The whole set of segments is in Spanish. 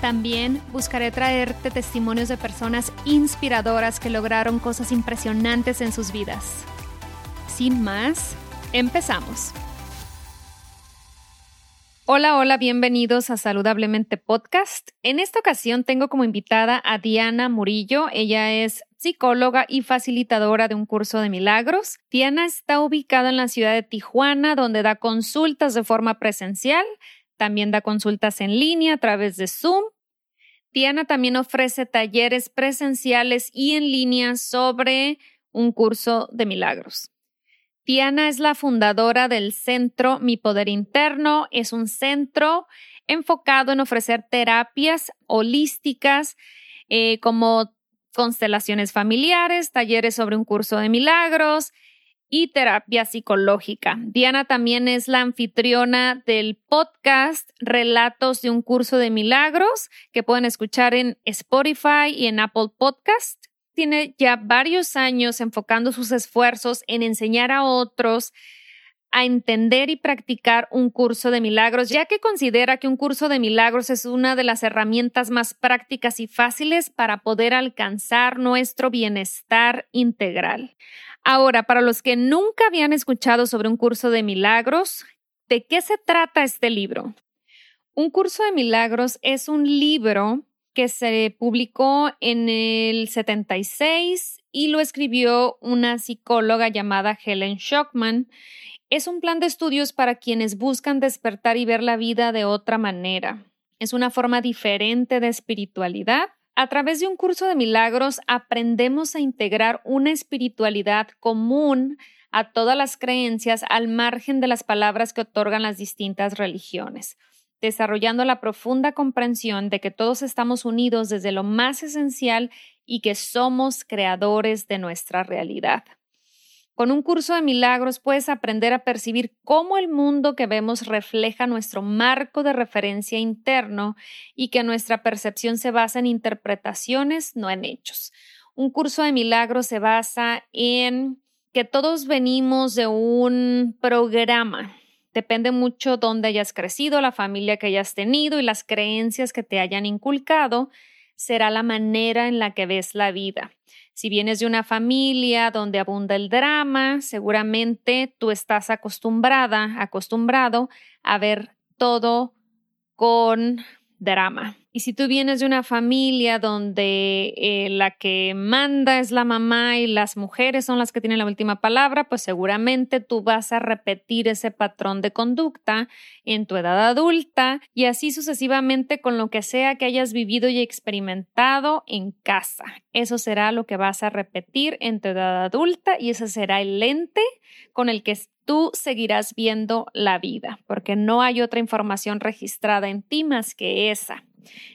También buscaré traerte testimonios de personas inspiradoras que lograron cosas impresionantes en sus vidas. Sin más, empezamos. Hola, hola, bienvenidos a Saludablemente Podcast. En esta ocasión tengo como invitada a Diana Murillo. Ella es psicóloga y facilitadora de un curso de milagros. Diana está ubicada en la ciudad de Tijuana, donde da consultas de forma presencial. También da consultas en línea a través de Zoom. Diana también ofrece talleres presenciales y en línea sobre un curso de milagros. Tiana es la fundadora del centro Mi Poder Interno. Es un centro enfocado en ofrecer terapias holísticas eh, como constelaciones familiares, talleres sobre un curso de milagros y terapia psicológica. Diana también es la anfitriona del podcast Relatos de un curso de milagros que pueden escuchar en Spotify y en Apple Podcast tiene ya varios años enfocando sus esfuerzos en enseñar a otros a entender y practicar un curso de milagros, ya que considera que un curso de milagros es una de las herramientas más prácticas y fáciles para poder alcanzar nuestro bienestar integral. Ahora, para los que nunca habían escuchado sobre un curso de milagros, ¿de qué se trata este libro? Un curso de milagros es un libro que se publicó en el 76 y lo escribió una psicóloga llamada Helen Schockman. Es un plan de estudios para quienes buscan despertar y ver la vida de otra manera. Es una forma diferente de espiritualidad. A través de un curso de milagros aprendemos a integrar una espiritualidad común a todas las creencias al margen de las palabras que otorgan las distintas religiones desarrollando la profunda comprensión de que todos estamos unidos desde lo más esencial y que somos creadores de nuestra realidad. Con un curso de milagros puedes aprender a percibir cómo el mundo que vemos refleja nuestro marco de referencia interno y que nuestra percepción se basa en interpretaciones, no en hechos. Un curso de milagros se basa en que todos venimos de un programa, Depende mucho dónde hayas crecido, la familia que hayas tenido y las creencias que te hayan inculcado, será la manera en la que ves la vida. Si vienes de una familia donde abunda el drama, seguramente tú estás acostumbrada, acostumbrado a ver todo con drama. Y si tú vienes de una familia donde eh, la que manda es la mamá y las mujeres son las que tienen la última palabra, pues seguramente tú vas a repetir ese patrón de conducta en tu edad adulta y así sucesivamente con lo que sea que hayas vivido y experimentado en casa. Eso será lo que vas a repetir en tu edad adulta y ese será el lente con el que tú seguirás viendo la vida, porque no hay otra información registrada en ti más que esa.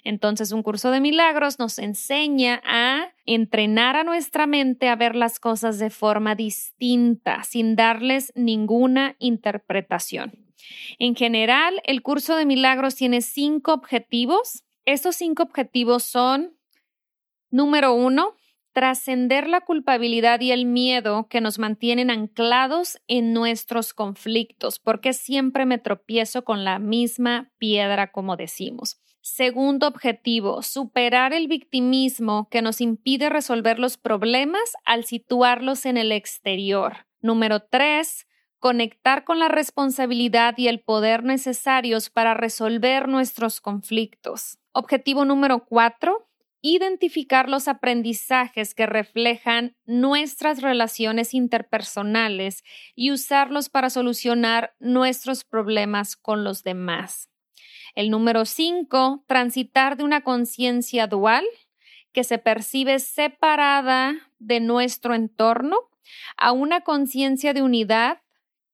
Entonces, un curso de milagros nos enseña a entrenar a nuestra mente a ver las cosas de forma distinta, sin darles ninguna interpretación. En general, el curso de milagros tiene cinco objetivos. Estos cinco objetivos son, número uno, trascender la culpabilidad y el miedo que nos mantienen anclados en nuestros conflictos, porque siempre me tropiezo con la misma piedra, como decimos. Segundo objetivo, superar el victimismo que nos impide resolver los problemas al situarlos en el exterior. Número tres, conectar con la responsabilidad y el poder necesarios para resolver nuestros conflictos. Objetivo número cuatro, identificar los aprendizajes que reflejan nuestras relaciones interpersonales y usarlos para solucionar nuestros problemas con los demás. El número cinco, transitar de una conciencia dual que se percibe separada de nuestro entorno a una conciencia de unidad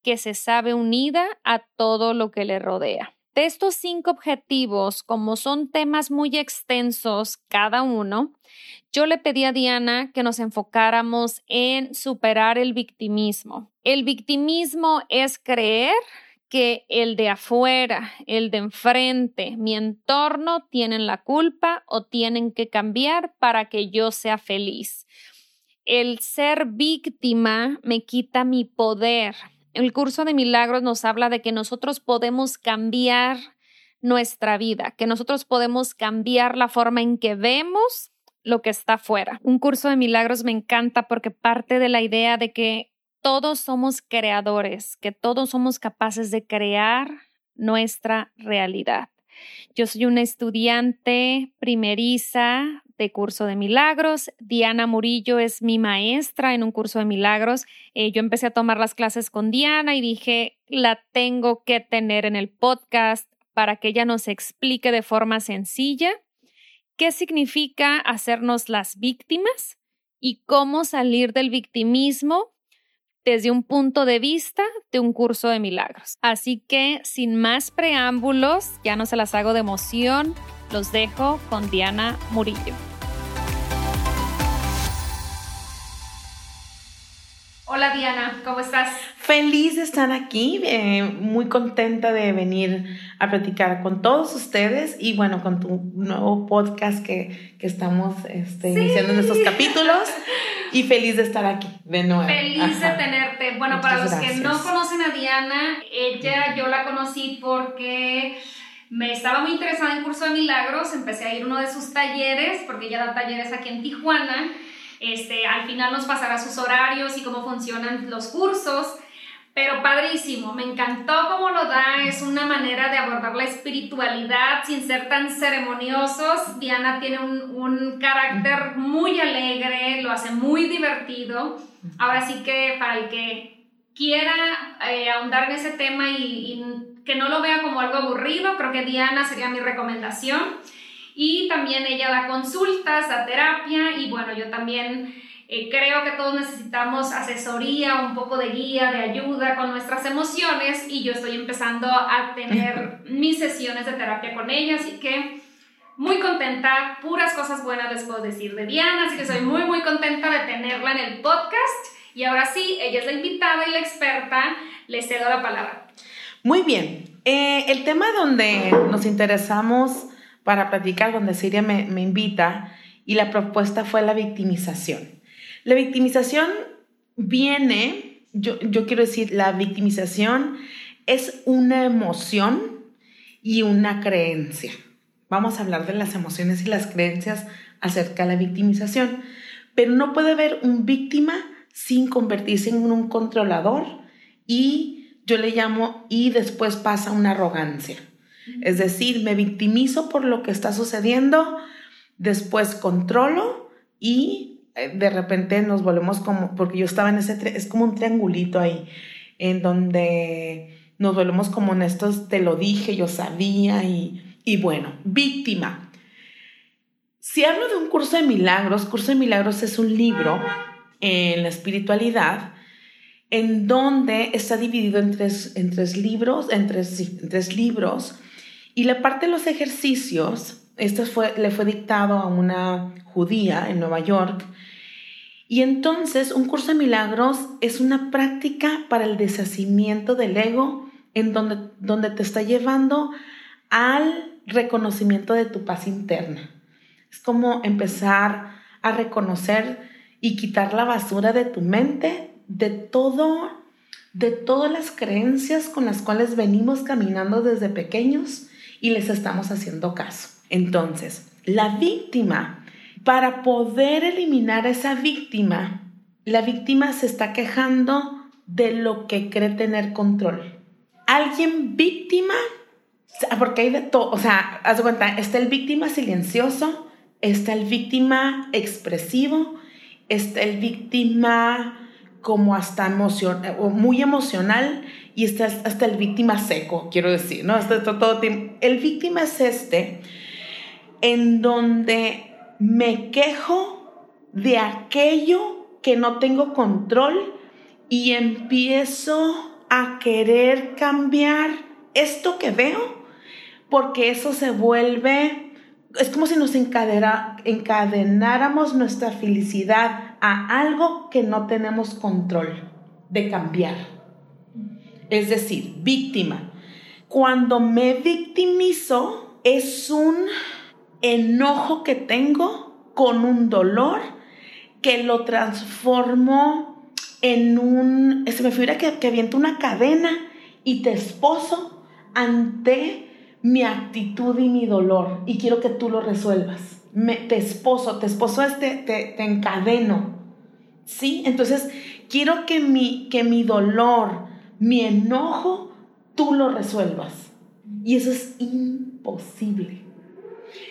que se sabe unida a todo lo que le rodea. De estos cinco objetivos, como son temas muy extensos cada uno, yo le pedí a Diana que nos enfocáramos en superar el victimismo. El victimismo es creer que el de afuera, el de enfrente, mi entorno tienen la culpa o tienen que cambiar para que yo sea feliz. El ser víctima me quita mi poder, el curso de milagros nos habla de que nosotros podemos cambiar nuestra vida, que nosotros podemos cambiar la forma en que vemos lo que está afuera. Un curso de milagros me encanta porque parte de la idea de que todos somos creadores, que todos somos capaces de crear nuestra realidad. Yo soy una estudiante primeriza de curso de milagros. Diana Murillo es mi maestra en un curso de milagros. Eh, yo empecé a tomar las clases con Diana y dije, la tengo que tener en el podcast para que ella nos explique de forma sencilla qué significa hacernos las víctimas y cómo salir del victimismo desde un punto de vista de un curso de milagros. Así que, sin más preámbulos, ya no se las hago de emoción, los dejo con Diana Murillo. Hola Diana, ¿cómo estás? Feliz de estar aquí, eh, muy contenta de venir a platicar con todos ustedes y bueno, con tu nuevo podcast que, que estamos este, iniciando en estos capítulos y feliz de estar aquí de nuevo. Feliz de tenerte. Bueno, para los que no conocen a Diana, ella yo la conocí porque me estaba muy interesada en Curso de Milagros, empecé a ir a uno de sus talleres, porque ella da talleres aquí en Tijuana. Este, al final nos pasará sus horarios y cómo funcionan los cursos, pero padrísimo, me encantó cómo lo da, es una manera de abordar la espiritualidad sin ser tan ceremoniosos. Diana tiene un, un carácter muy alegre, lo hace muy divertido. Ahora sí que para el que quiera eh, ahondar en ese tema y que no lo vea como algo aburrido, creo que Diana sería mi recomendación. Y también ella da consultas, da terapia y bueno, yo también eh, creo que todos necesitamos asesoría, un poco de guía, de ayuda con nuestras emociones y yo estoy empezando a tener mis sesiones de terapia con ella, así que muy contenta, puras cosas buenas les puedo decir de Diana, así que soy muy muy contenta de tenerla en el podcast y ahora sí, ella es la invitada y la experta, le cedo la palabra. Muy bien. Eh, el tema donde nos interesamos para platicar, donde Siria me, invita, y la propuesta fue la victimización. La victimización viene, yo, yo quiero decir, la victimización es una emoción y una creencia. Vamos a hablar de las emociones y las creencias acerca de la victimización, pero no puede haber un víctima sin convertirse en un controlador y yo le llamo y después pasa una arrogancia. Es decir, me victimizo por lo que está sucediendo, después controlo y eh, de repente nos volvemos como, porque yo estaba en ese, es como un triangulito ahí, en donde nos volvemos como en estos, te lo dije, yo sabía y, y bueno, víctima. Si hablo de un curso de milagros, curso de milagros es un libro en la espiritualidad en donde está dividido en tres, en tres libros, en tres, libros, y la parte de los ejercicios, esto fue, le fue dictado a una judía en Nueva York, y entonces un curso de milagros es una práctica para el deshacimiento del ego, en donde, donde te está llevando al reconocimiento de tu paz interna. Es como empezar a reconocer y quitar la basura de tu mente de todo, de todas las creencias con las cuales venimos caminando desde pequeños y les estamos haciendo caso. Entonces, la víctima, para poder eliminar a esa víctima, la víctima se está quejando de lo que cree tener control. Alguien víctima, porque hay de todo, o sea, haz de cuenta, está el víctima silencioso, está el víctima expresivo, está el víctima como hasta o muy emocional y está hasta el víctima seco, quiero decir, ¿no? Hasta todo, el víctima es este en donde me quejo de aquello que no tengo control y empiezo a querer cambiar esto que veo porque eso se vuelve, es como si nos encadenáramos nuestra felicidad a algo que no tenemos control de cambiar. Es decir, víctima. Cuando me victimizo es un enojo que tengo con un dolor que lo transformo en un, se me figura que, que aviento una cadena y te esposo ante mi actitud y mi dolor y quiero que tú lo resuelvas. Me, te esposo, te esposo este, te, te encadeno. ¿Sí? Entonces, quiero que mi, que mi dolor, mi enojo, tú lo resuelvas. Y eso es imposible.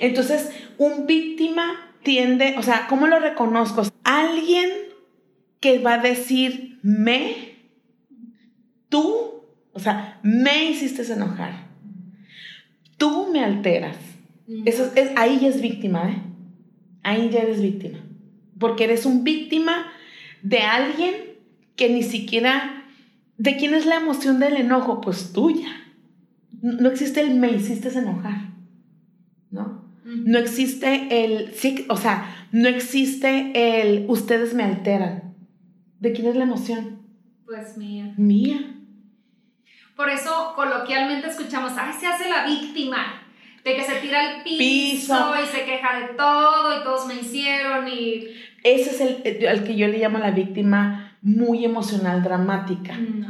Entonces, un víctima tiende, o sea, ¿cómo lo reconozco? Alguien que va a decir me, tú, o sea, me hiciste enojar, tú me alteras. Eso es, ahí ya es víctima, ¿eh? Ahí ya eres víctima. Porque eres un víctima de alguien que ni siquiera... ¿De quién es la emoción del enojo? Pues tuya. No existe el me hiciste enojar. ¿No? No existe el... Sí, o sea, no existe el ustedes me alteran. ¿De quién es la emoción? Pues mía. Mía. Por eso coloquialmente escuchamos, ay, se hace la víctima, de que se tira al piso, y se queja de todo y todos me hicieron y... Ese es el, el que yo le llamo la víctima muy emocional, dramática. Mm,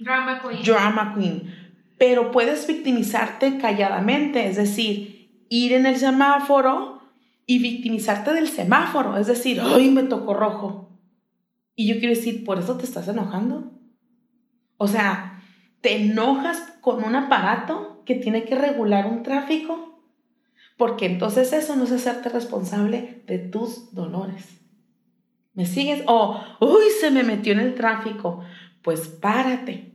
Drama queen. Drama queen. Pero puedes victimizarte calladamente, es decir, ir en el semáforo y victimizarte del semáforo, es decir, ay, me tocó rojo. Y yo quiero decir, ¿por eso te estás enojando? O sea, te enojas con un aparato que tiene que regular un tráfico, porque entonces eso no es hacerte responsable de tus dolores. ¿Me sigues? O, uy, se me metió en el tráfico. Pues párate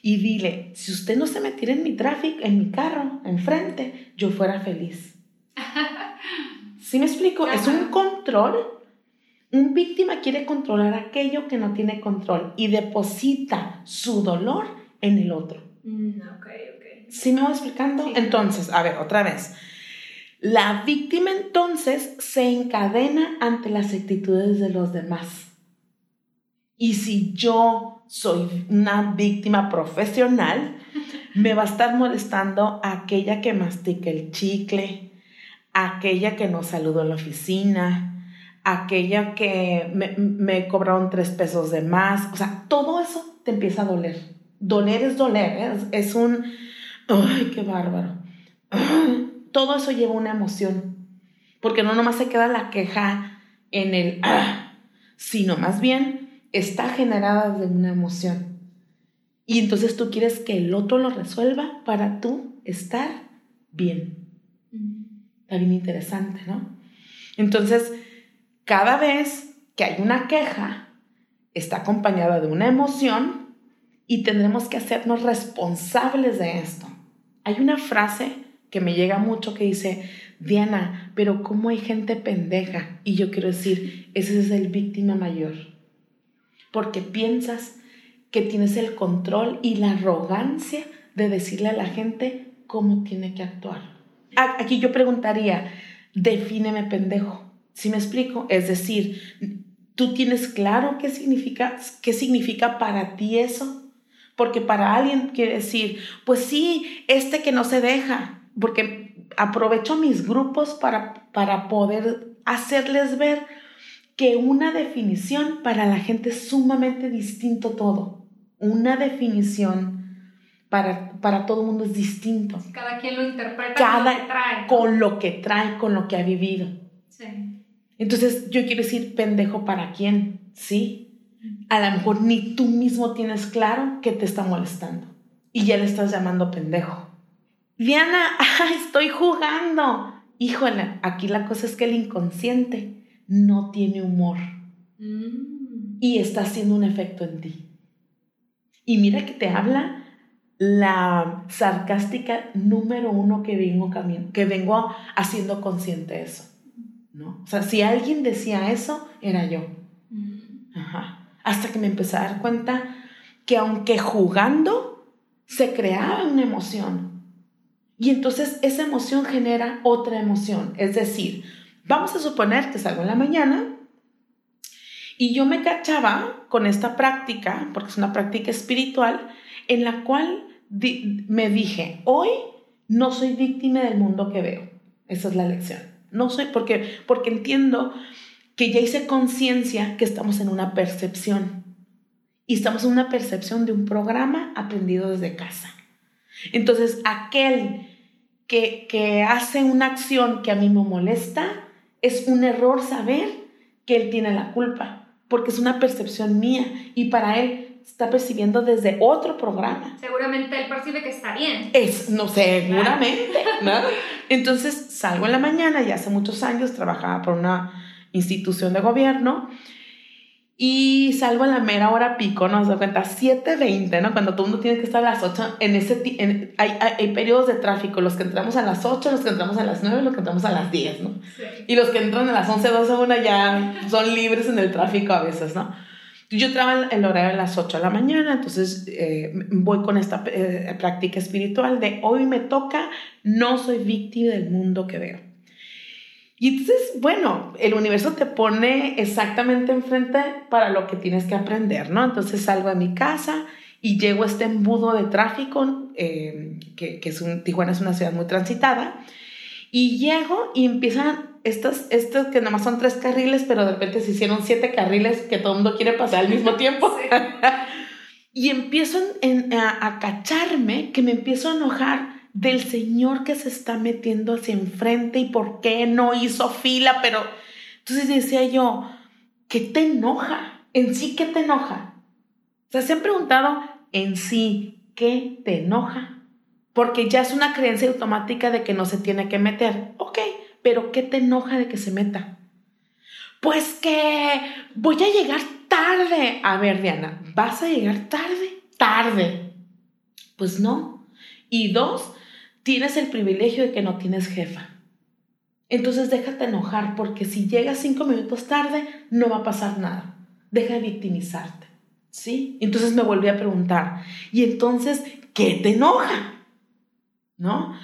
y dile, si usted no se metiera en mi tráfico, en mi carro, enfrente, yo fuera feliz. ¿Sí me explico? Es un control. Un víctima quiere controlar aquello que no tiene control y deposita su dolor en el otro. Mm, ok, ok. ¿Sí me voy explicando? Entonces, a ver, otra vez. La víctima entonces se encadena ante las actitudes de los demás. Y si yo soy una víctima profesional, me va a estar molestando aquella que mastica el chicle, aquella que no saludó en la oficina, aquella que me, me cobraron tres pesos de más. O sea, todo eso te empieza a doler doler es doler, ¿eh? es, un, ay, qué bárbaro. Todo eso lleva una emoción, porque no nomás se queda la queja en el, ah, sino más bien está generada de una emoción. Y entonces tú quieres que el otro lo resuelva para tú estar bien. Está bien interesante, ¿no? Entonces, cada vez que hay una queja, está acompañada de una emoción y tendremos que hacernos responsables de esto. Hay una frase que me llega mucho que dice, Diana, pero ¿cómo hay gente pendeja? Y yo quiero decir, ese es el víctima mayor. Porque piensas que tienes el control y la arrogancia de decirle a la gente cómo tiene que actuar. Aquí yo preguntaría, defíneme pendejo. ¿Sí me explico? Es decir, ¿tú tienes claro qué significa, qué significa para ti eso? Porque para alguien quiere decir, pues sí, este que no se deja, porque aprovecho mis grupos para, para poder hacerles ver que una definición para la gente es sumamente distinto todo. Una definición para, para todo el mundo es distinto. Cada quien lo interpreta con lo que trae. Con lo que trae, con lo que ha vivido. Sí. Entonces, yo quiero decir pendejo para quién, ¿sí? A lo mejor ni tú mismo tienes claro que te está molestando y ya le estás llamando pendejo. Diana, estoy jugando. híjole, aquí la cosa es que el inconsciente no tiene humor mm. y está haciendo un efecto en ti. Y mira que te habla la sarcástica número uno que vengo, que vengo haciendo consciente eso. ¿no? O sea, si alguien decía eso, era yo. Mm. Ajá. Hasta que me empecé a dar cuenta que aunque jugando, se creaba una emoción. Y entonces esa emoción genera otra emoción. Es decir, vamos a suponer que salgo en la mañana y yo me cachaba con esta práctica, porque es una práctica espiritual, en la cual me dije, hoy no soy víctima del mundo que veo. Esa es la lección. No soy, porque, porque entiendo que ya hice conciencia que estamos en una percepción. Y estamos en una percepción de un programa aprendido desde casa. Entonces, aquel que, que hace una acción que a mí me molesta, es un error saber que él tiene la culpa, porque es una percepción mía y para él está percibiendo desde otro programa. Seguramente él percibe que está bien. Es, no, seguramente, ¿no? Entonces salgo en la mañana, y hace muchos años trabajaba por una institución de gobierno y salgo a la mera hora pico, ¿no? Se da cuenta, 7.20, ¿no? Cuando todo el mundo tiene que estar a las 8, en ese, en, hay, hay, periodos de tráfico, los que entramos a las 8, los que entramos a las 9, los que entramos a las 10, ¿no? Y los que entran a las 11, 12, 1 ya son libres en el tráfico a veces, ¿no? Yo trabajo el horario a las 8 de la mañana, entonces eh, voy con esta eh, práctica espiritual de hoy me toca, no soy víctima del mundo que veo. Y entonces, bueno, el universo te pone exactamente enfrente para lo que tienes que aprender, ¿no? Entonces salgo de mi casa y llego a este embudo de tráfico, eh, que, que es un, Tijuana es una ciudad muy transitada, y llego y empiezan estos, estos que nada más son tres carriles, pero de repente se hicieron siete carriles que todo el mundo quiere pasar al mismo tiempo. y empiezo a, a cacharme, que me empiezo a enojar del señor que se está metiendo hacia enfrente y por qué no hizo fila, pero entonces decía yo, ¿qué te enoja? En sí, ¿qué te enoja? O sea, se han preguntado en sí, ¿qué te enoja? Porque ya es una creencia automática de que no se tiene que meter. Ok, pero ¿qué te enoja de que se meta? Pues que voy a llegar tarde. A ver, Diana, ¿vas a llegar tarde? Tarde. Pues no. Y dos, tienes el privilegio de que no tienes jefa. Entonces déjate enojar porque si llegas cinco minutos tarde no va a pasar nada. Deja de victimizarte. ¿Sí? Entonces me volví a preguntar, ¿y entonces qué te enoja? ¿No?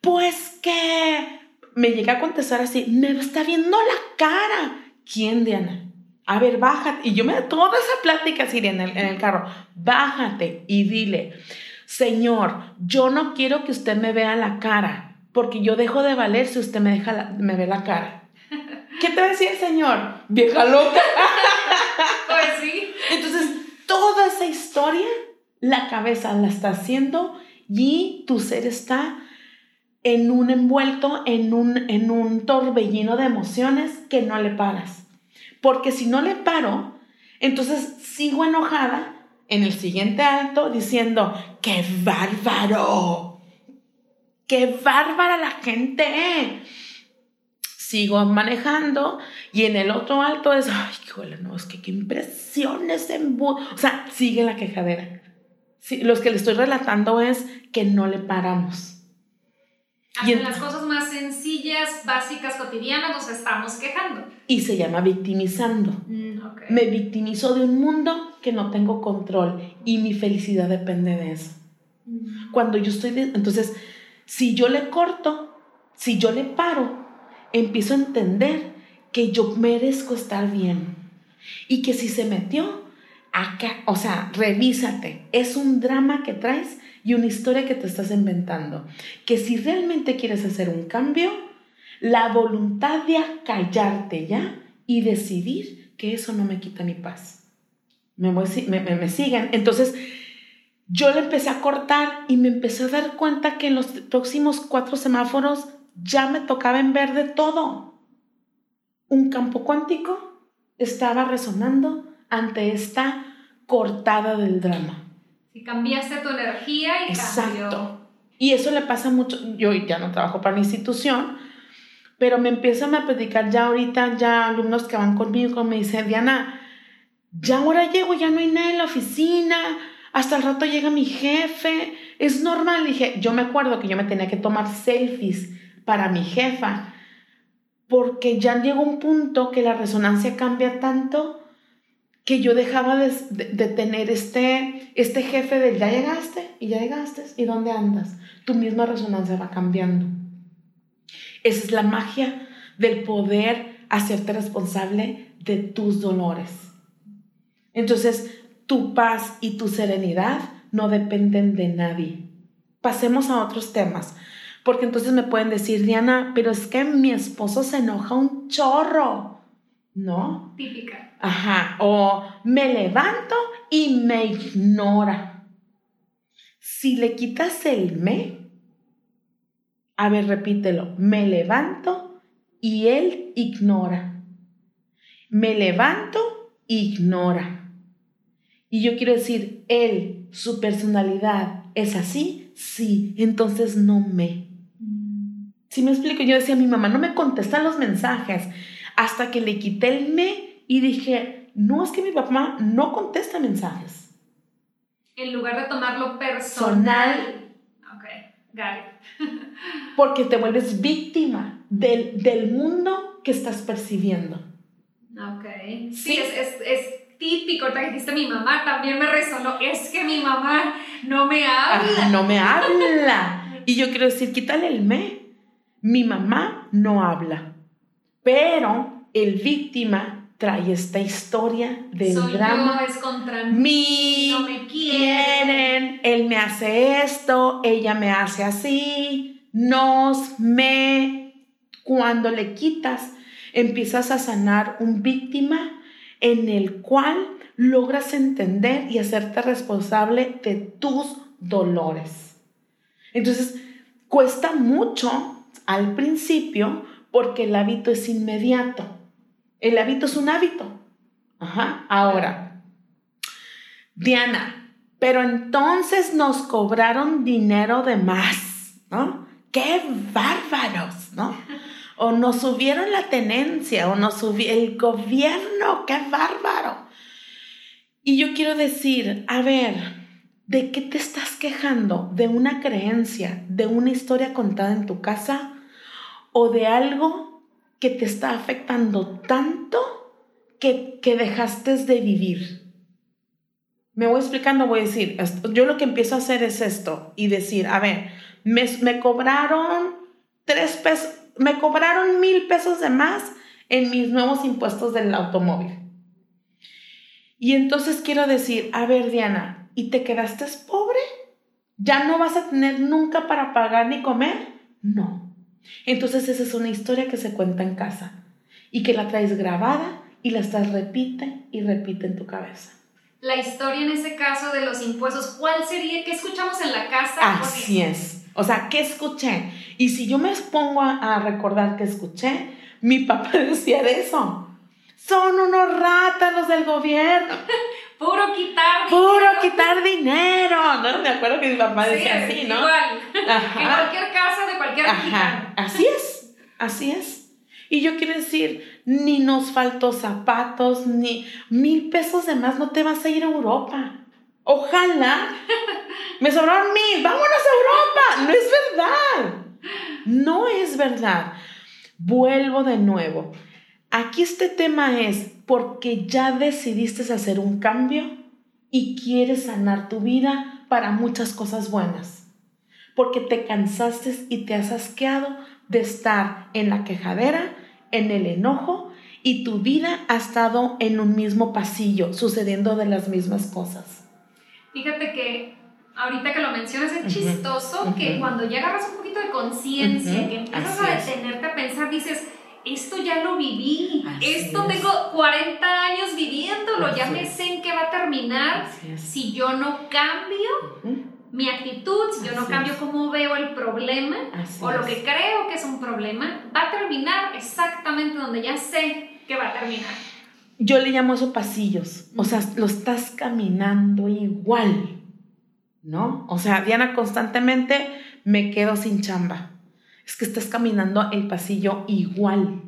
Pues que me llega a contestar así, me está viendo la cara. ¿Quién, Diana? A ver, bájate. Y yo me da toda esa plática así en el, en el carro. Bájate y dile, Señor, yo no quiero que usted me vea la cara, porque yo dejo de valer si usted me, deja me ve la cara. ¿Qué te decía el Señor? Vieja loca. pues sí. Entonces, toda esa historia, la cabeza la está haciendo y tu ser está en un envuelto, en un, en un torbellino de emociones que no le paras. Porque si no le paro, entonces sigo enojada en el siguiente alto diciendo, ¡qué bárbaro! ¡Qué bárbara la gente! Sigo manejando y en el otro alto es, ay, híjole, no, es que qué impresiones en... O sea, sigue la quejadera. Sí, los que le estoy relatando es que no le paramos y en las cosas más sencillas, básicas, cotidianas, nos estamos quejando. Y se llama victimizando. Mm, Me victimizo de un mundo que no tengo control y mi felicidad depende de eso. Mm. Cuando yo estoy... entonces, si yo le corto, si yo le paro, empiezo a entender que yo merezco estar bien. Y que si se metió, o sea, revísate. Es un drama que traes y una historia que te estás inventando. Que si realmente quieres hacer un cambio, la voluntad de acallarte ya y decidir que eso no me quita mi paz. Me, me, siguen. Entonces, yo le empecé a cortar y me empecé a dar cuenta que en los próximos cuatro semáforos ya me tocaba en verde todo. Un campo cuántico estaba resonando ante esta cortada del drama. Y cambiaste tu energía y Exacto. Y eso le pasa mucho, yo ya no trabajo para la institución, Pero me empiezan a platicar ya ahorita, ya alumnos que van conmigo, me dicen, Diana, ya ahora llego, ya no hay nadie en la oficina, hasta el rato llega mi jefe, es normal. dije, yo me acuerdo que yo me tenía que tomar selfies para mi jefa, porque ya llegó un punto que la resonancia cambia tanto que yo dejaba de, tener este, este jefe de ya llegaste y ya llegaste y dónde andas. Tu misma resonancia va cambiando. Esa es la magia del poder hacerte responsable de tus dolores. Entonces, tu paz y tu serenidad no dependen de nadie. Pasemos a otros temas, porque entonces me pueden decir, Diana, pero es que mi esposo se enoja un chorro, ¿no? Típica. Ajá, o me levanto y me ignora. Si le quitas el me, a ver, repítelo, me levanto y él ignora. Me levanto, ignora. Y yo quiero decir, él, su personalidad es así, sí, entonces no me. Si me explico, yo decía, mi mamá no me contesta los mensajes hasta que le quité el me y dije, no es que mi papá no contesta mensajes. En lugar de tomarlo personal. Ok, got porque te vuelves víctima del, del, mundo que estás percibiendo. Ok. Sí, Es, es, es, típico. Te dijiste mi mamá, también me resonó. Es que mi mamá no me habla. no me habla. y yo quiero decir, quítale el me. Mi mamá no habla. Pero el víctima trae esta historia del drama. Yo, es contra mí, no me quieren. Él me hace esto, ella me hace así, nos, me. Cuando le quitas, empiezas a sanar un víctima en el cual logras entender y hacerte responsable de tus dolores. Entonces, cuesta mucho al principio porque el hábito es inmediato el hábito es un hábito. Ajá. Ahora, Diana, pero entonces nos cobraron dinero de más, ¿no? ¡Qué bárbaros, ¿no? O nos subieron la tenencia, o nos subió el gobierno, ¡qué bárbaro! Y yo quiero decir, a ver, ¿de qué te estás quejando? ¿De una creencia, de una historia contada en tu casa? ¿O de algo que te está afectando tanto que, que dejaste de vivir. Me voy explicando, voy a decir, yo lo que empiezo a hacer es esto y decir, a ver, me, me cobraron tres pesos, me cobraron mil pesos de más en mis nuevos impuestos del automóvil. Y entonces quiero decir, a ver, Diana, ¿y te quedaste pobre? ¿Ya no vas a tener nunca para pagar ni comer? No. Entonces esa es una historia que se cuenta en casa y que la traes grabada y la estás repite y repite en tu cabeza. La historia en ese caso de los impuestos, ¿cuál sería? ¿Qué escuchamos en la casa? Así es. O sea, ¿qué escuché? Y si yo me pongo a, recordar que escuché, mi papá decía de eso. Son unos ratas los del gobierno. Puro quitar dinero. Puro quitar dinero. ¿No? Me acuerdo que mi papá decía así, ¿no? Igual. En cualquier casa de cualquier Ajá. Así es. Así es. Y yo quiero decir, ni nos faltó zapatos, ni mil pesos de más, no te vas a ir a Europa. Ojalá. Me sobraron mil, vámonos a Europa. No es verdad. No es verdad. Vuelvo de nuevo. Aquí este tema es porque ya decidiste hacer un cambio y quieres sanar tu vida para muchas cosas buenas. Porque te cansaste y te has asqueado de estar en la quejadera, en el enojo y tu vida ha estado en un mismo pasillo, sucediendo de las mismas cosas. Fíjate que ahorita que lo mencionas es chistoso que cuando ya agarras un poquito de conciencia, que empiezas a detenerte a pensar, dices, esto ya lo viví, esto tengo 40 años viviéndolo, ya me sé en qué va a terminar si yo no cambio mi actitud, si yo no cambio cómo veo el problema o lo que creo que es un problema, va a terminar exactamente donde ya sé que va a terminar. Yo le llamo eso pasillos, o sea, lo estás caminando igual, ¿no? O sea, Diana constantemente me quedo sin chamba es que estás caminando el pasillo igual,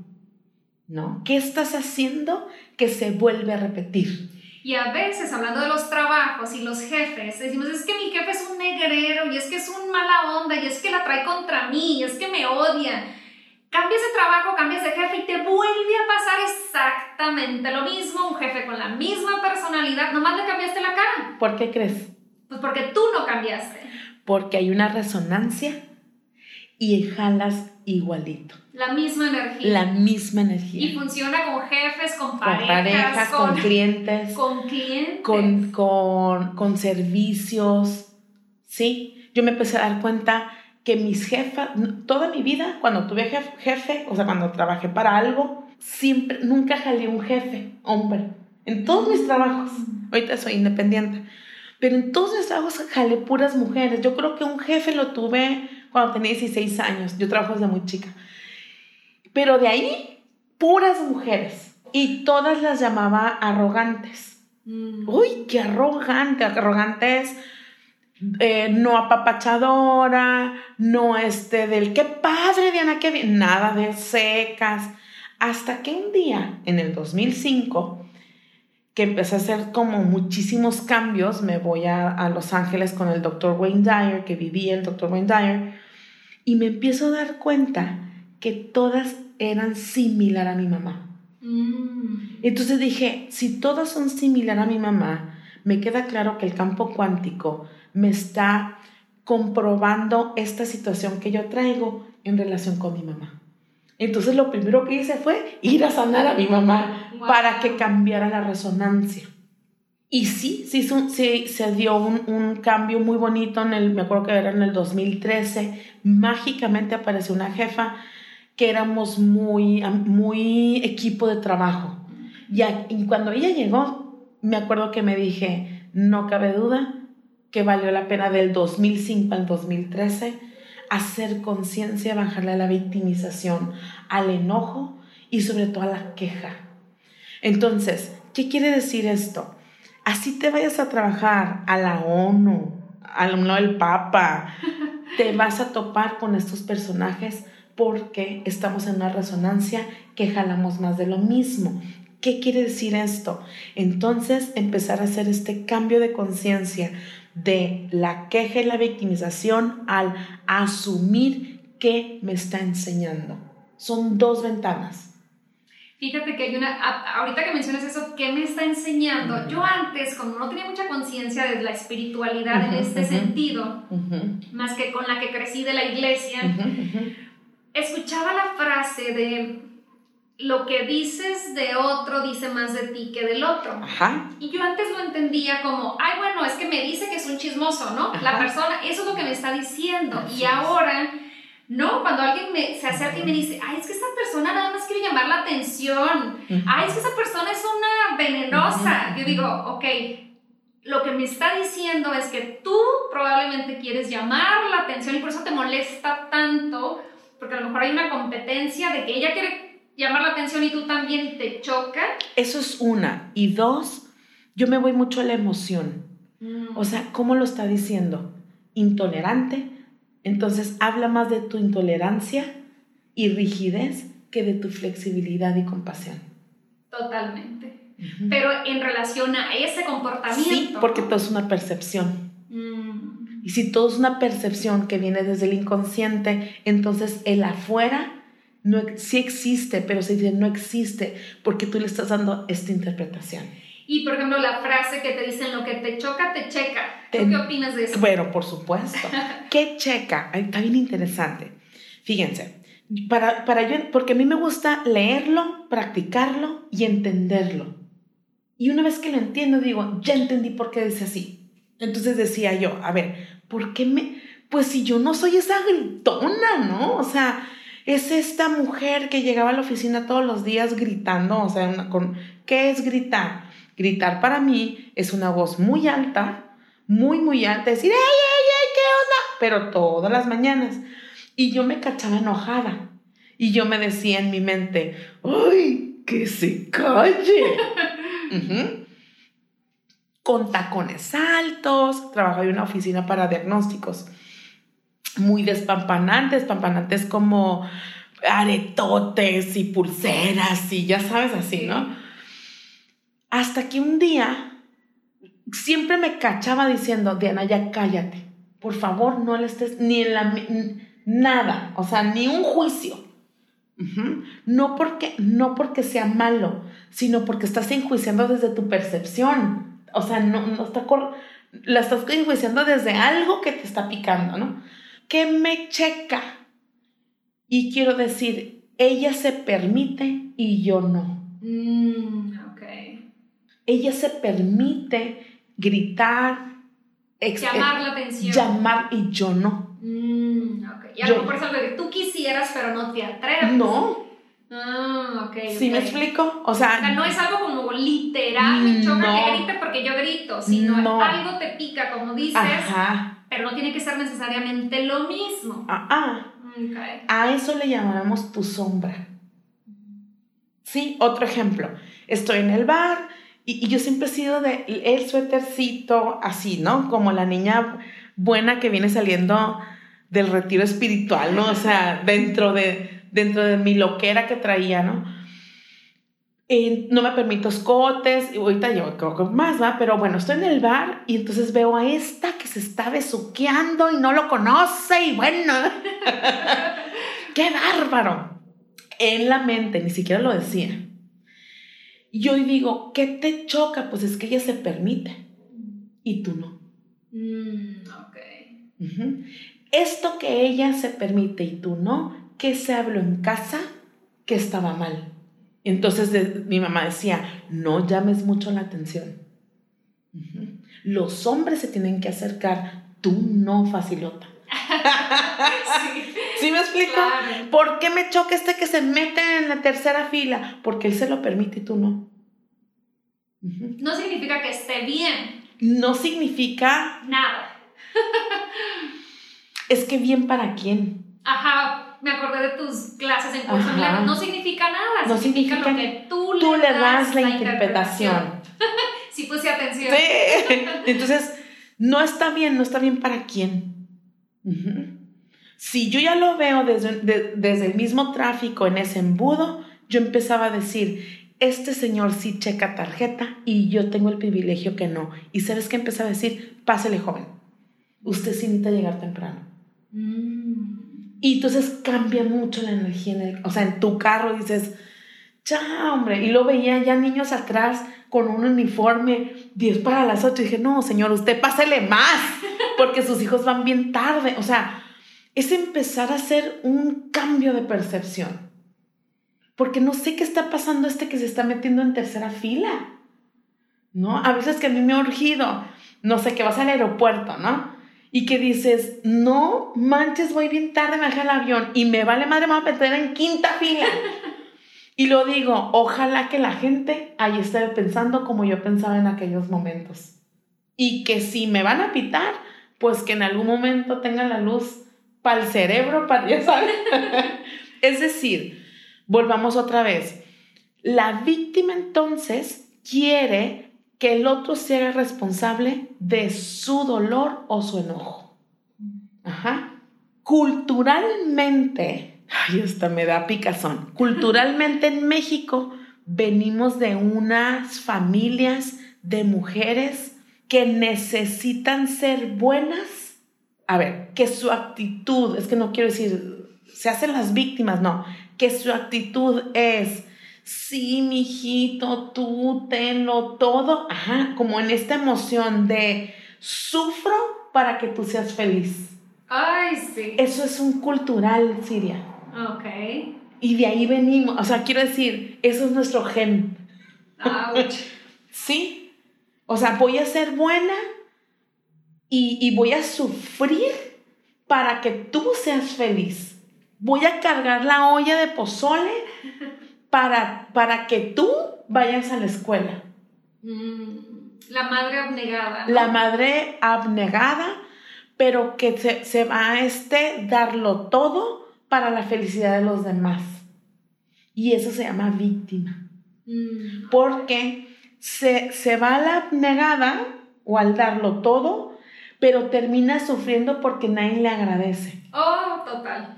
¿no? ¿Qué estás haciendo que se vuelve a repetir? Y a veces, hablando de los trabajos y los jefes, decimos, es que mi jefe es un negrero, y es que es un mala onda, y es que la trae contra mí, y es que me odia. Cambias de trabajo, cambias de jefe y te vuelve a pasar exactamente lo mismo, un jefe con la misma personalidad, nomás le cambiaste la cara. ¿Por qué crees? Pues porque tú no cambiaste. Porque hay una resonancia y jalas igualito. La misma energía. La misma energía. Y funciona con jefes, con parejas, con, parejas, con, clientes. Con clientes. Con, con, con servicios. Sí, yo me empecé a dar cuenta que mis jefas, toda mi vida, cuando tuve jefe, jefe, o sea, cuando trabajé para algo, siempre, nunca jalé un jefe, hombre, en todos mis trabajos. Ahorita soy independiente. Pero en todos mis trabajos jalé puras mujeres. Yo creo que un jefe lo tuve cuando tenía 16 años. Yo trabajo desde muy chica. Pero de ahí, puras mujeres. Y todas las llamaba arrogantes. Mm. Uy, qué arrogante. Arrogantes, eh, no apapachadora, no este del qué padre, Diana, qué bien. Nada de secas. Hasta que un día, en el 2005, que empecé a hacer como muchísimos cambios, me voy a, Los Ángeles con el doctor Wayne Dyer, que vivía el doctor Wayne Dyer, y me empiezo a dar cuenta que todas eran similar a mi mamá. Mm. Entonces dije, si todas son similar a mi mamá, me queda claro que el campo cuántico me está comprobando esta situación que yo traigo en relación con mi mamá. Entonces lo primero que hice fue ir a sanar a mi mamá para que cambiara la resonancia. Y sí, sí, sí se dio un, un, cambio muy bonito en el, me acuerdo que era en el 2013, mágicamente apareció una jefa que éramos muy, muy equipo de trabajo. Y, y cuando ella llegó, me acuerdo que me dije, no cabe duda que valió la pena del 2005 al 2013 hacer conciencia, bajarle a la victimización, al enojo y sobre todo a la queja. Entonces, ¿qué quiere decir esto? Así te vayas a trabajar a la ONU, al no el Papa, te vas a topar con estos personajes porque estamos en una resonancia que jalamos más de lo mismo. ¿Qué quiere decir esto? Entonces, empezar a hacer este cambio de conciencia de la queja y la victimización al asumir qué me está enseñando. Son dos ventanas. Fíjate que hay una, ahorita que mencionas eso, ¿qué me está enseñando? Yo antes, como no tenía mucha conciencia de la espiritualidad en este sentido, más que con la que crecí de la iglesia, escuchaba la frase de lo que dices de otro dice más de ti que del otro. Ajá. Y yo antes lo entendía como, ay, bueno, es que me dice que es un chismoso, ¿no? La persona, eso es lo que me está diciendo. y ahora, no, cuando alguien me, se acerca y me dice, ay, es que esta persona nada más quiere llamar la atención. Ay, es que esa persona es una venenosa. Yo digo, ok, lo que me está diciendo es que tú probablemente quieres llamar la atención y por eso te molesta tanto, porque a lo mejor hay una competencia de que ella quiere llamar la atención y tú también te choca. Eso es una. Y dos, yo me voy mucho a la emoción. O sea, ¿cómo lo está diciendo? Intolerante. Entonces habla más de tu intolerancia y rigidez que de tu flexibilidad y compasión. Totalmente. Pero en relación a ese comportamiento. Sí, porque todo es una percepción. Mm. Y si todo es una percepción que viene desde el inconsciente, entonces el afuera no, sí existe, pero se dice no existe porque tú le estás dando esta interpretación. Y por ejemplo, la frase que te dicen lo que te choca, te checa. qué opinas de eso? Bueno, por supuesto. ¿Qué checa? Está bien interesante. Fíjense, para, para yo, porque a mí me gusta leerlo, practicarlo y entenderlo. Y una vez que lo entiendo, digo, ya entendí por qué dice así. Entonces decía yo, a ver, ¿por qué me.? Pues si yo no soy esa gritona, ¿no? O sea, es esta mujer que llegaba a la oficina todos los días gritando, o sea, con, ¿qué es gritar? Gritar para mí es una voz muy alta, muy, muy alta, decir, ¡ay, ay, ay, qué onda! Pero todas las mañanas. Y yo me cachaba enojada. Y yo me decía en mi mente, ¡ay, que se calle! Con tacones altos, trabajaba en una oficina para diagnósticos muy despampanantes, despampanantes como aretotes y pulseras y ya sabes así, ¿no? Hasta que un día siempre me cachaba diciendo, Diana, ya cállate, por favor, no le estés ni en la nada, o sea, ni un juicio. No porque no porque sea malo, sino porque estás enjuiciando desde tu percepción. O sea, no, no está la estás enjuiciando desde algo que te está picando, ¿no? Que me checa. Y quiero decir, ella se permite y yo no. Mm, ella se permite gritar, llamar la atención. Llamar y yo no. Mm, y a lo mejor es algo que tú quisieras, pero no te atreves. No. Ah, ok. ¿Sí me explico? O sea, no es algo como literal, me choca que grite porque yo grito, sino algo te pica, como dices, pero no tiene que ser necesariamente lo mismo. Ah, ah. Okay. A eso le llamamos tu sombra. Sí, otro ejemplo. Estoy en el bar y, y yo siempre he sido de el suétercito así, ¿no? Como la niña buena que viene saliendo del retiro espiritual, ¿no? O sea, dentro de, dentro de mi loquera que traía, ¿no? Y no me permito escotes, y ahorita yo creo que más, ¿va? Pero bueno, estoy en el bar y entonces veo a esta que se está besuqueando y no lo conoce y bueno, ¡qué bárbaro! En la mente, ni siquiera lo decía. Y yo digo, ¿qué te choca? Pues es que ella se permite y tú no. Mm, ok. Esto que ella se permite y tú no, ¿qué se habló en casa que estaba mal? Entonces mi mamá decía, no llames mucho la atención. Los hombres se tienen que acercar, tú no, facilota. sí. me explico? ¿Por qué me choca este que se mete en la tercera fila? Porque él se lo permite y tú no. No significa que esté bien. No significa... Nada. es que bien para quién. Ajá, me acordé de tus clases en curso No significa nada, no significa, lo que tú, le, das, la, interpretación. sí puse atención. Sí. Entonces, no está bien, no está bien para quién. Si yo ya lo veo desde, desde el mismo tráfico en ese embudo, yo empezaba a decir, este señor sí checa tarjeta y yo tengo el privilegio que no. Y sabes qué empezaba a decir, pásele joven, usted sí necesita llegar temprano. Mm. Y entonces cambia mucho la energía en el, o sea, en tu carro dices, ya, hombre. Y lo veía ya niños atrás con un uniforme 10 para las 8. Y dije, no, señor, usted pásele más, porque sus hijos van bien tarde. O sea, es empezar a hacer un cambio de percepción. Porque no sé qué está pasando este que se está metiendo en tercera fila. ¿No? A veces que a mí me ha urgido, no sé, que vas al aeropuerto, ¿no? Y que dices, no manches, voy bien tarde, me dejé el avión y me vale madre, me voy a meter en quinta fila. y lo digo, ojalá que la gente ahí esté pensando como yo pensaba en aquellos momentos. Y que si me van a pitar, pues que en algún momento tengan la luz para el cerebro, para ya saben. es decir, volvamos otra vez. La víctima entonces quiere que el otro sea responsable de su dolor o su enojo. Ajá. Culturalmente, ay, esta me da picazón. Culturalmente en México venimos de unas familias de mujeres que necesitan ser buenas. A ver, que su actitud, es que no quiero decir, se hacen las víctimas, no, que su actitud es sí, mijito, tú tenlo todo, ajá, como en esta emoción de sufro para que tú seas feliz. Ay, sí. Eso es un cultural, Siria. Ok. Y de ahí venimos, o sea, quiero decir, eso es nuestro gen. Ouch. sí. O sea, voy a ser buena y, y voy a sufrir para que tú seas feliz. Voy a cargar la olla de pozole para, para que tú vayas a la escuela. Mm, la madre abnegada. La madre abnegada, pero que se, va a este darlo todo para la felicidad de los demás. Y eso se llama víctima. Mm. Porque se, se va a la abnegada o al darlo todo pero termina sufriendo porque nadie le agradece. Oh, total.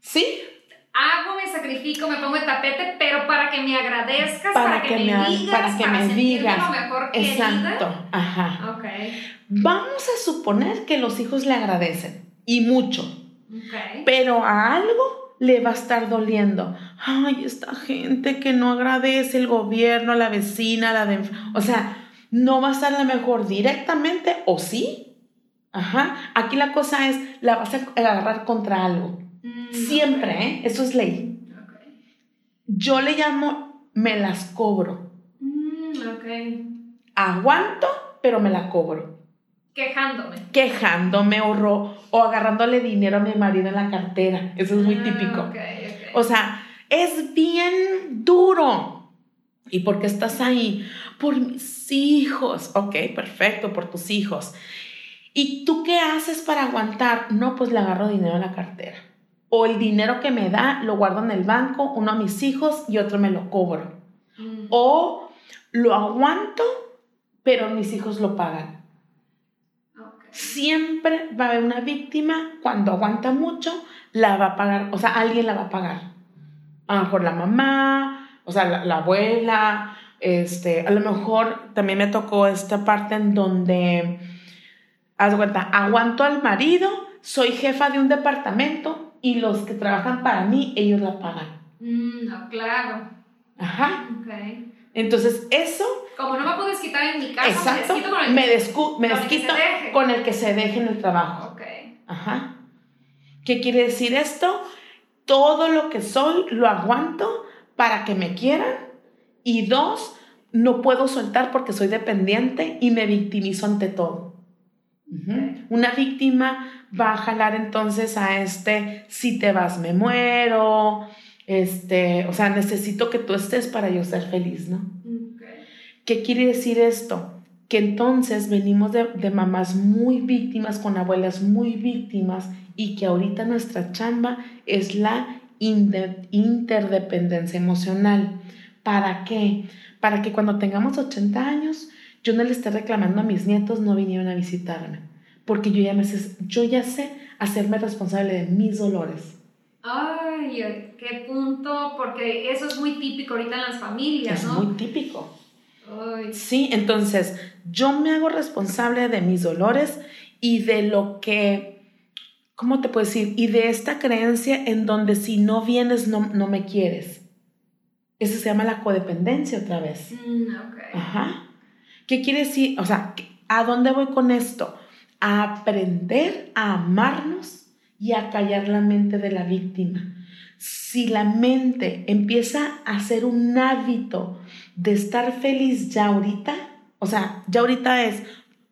¿Sí? Hago, me sacrifico, me pongo el tapete, pero para que me agradezcas, para, que, me, digas, para que me digas. Lo mejor Exacto. Ajá. Ok. Vamos a suponer que los hijos le agradecen y mucho. Ok. pero a algo le va a estar doliendo. Ay, esta gente que no agradece el gobierno, la vecina, la de... O sea, no va a estar la mejor directamente o sí. Ajá. Aquí la cosa es, la vas a agarrar contra algo. Mm, Siempre. ¿eh? Eso es ley. Yo le llamo, me las cobro. Mm. Aguanto, pero me la cobro. Quejándome. Quejándome o, ro- o agarrándole dinero a mi marido en la cartera. Eso es muy Ah, típico. O sea, es bien duro. ¿Y por qué estás ahí? Por mis hijos. Ok, perfecto, por tus hijos. ¿Y tú qué haces para aguantar? No, pues le agarro dinero a la cartera. O el dinero que me da lo guardo en el banco, uno a mis hijos y otro me lo cobro. Mm, O lo aguanto, pero mis hijos lo pagan. Siempre va a haber una víctima, cuando aguanta mucho, la va a pagar, o sea, alguien la va a pagar. A lo mejor la mamá, o sea, la, la abuela, este, a lo mejor también me tocó esta parte en donde, haz de cuenta, aguanto al marido, soy jefa de un departamento y los que trabajan para mí, ellos la pagan. Mm, no, claro. Ajá. Ok. Entonces, eso Como no me puedes quitar en mi casa, Exacto. me desquito con el Me, descu- me con el que desquito se deje. con el que se deje en el trabajo. Ok. Ajá. ¿Qué quiere decir esto? Todo lo que soy lo aguanto para que me quieran. Y dos, no puedo soltar porque soy dependiente y me victimizo ante todo. Una víctima va a jalar entonces a este, si te vas me muero, este, o sea, necesito que tú estés para yo ser feliz, ¿no? ¿Qué quiere decir esto? Que entonces venimos de, de mamás muy víctimas, con abuelas muy víctimas, y que ahorita nuestra chamba es la interdependencia emocional. ¿Para qué? Para que cuando tengamos 80 años, yo no le esté reclamando a mis nietos no vinieron a visitarme, porque yo ya, me sé, yo ya sé hacerme responsable de mis dolores. Ay, qué punto, porque eso es muy típico ahorita en las familias, Es ¿no? muy típico. Ay, Sí, entonces yo me hago responsable de mis dolores y de lo que, ¿cómo te puedo decir? Y de esta creencia en donde si no vienes no, no me quieres. Eso se llama la codependencia otra vez. mm. Ajá. ¿Qué quiere decir? O sea, ¿a dónde voy con esto? A aprender a amarnos y a callar la mente de la víctima. Si la mente empieza a hacer un hábito de estar feliz ya ahorita, o sea, ya ahorita es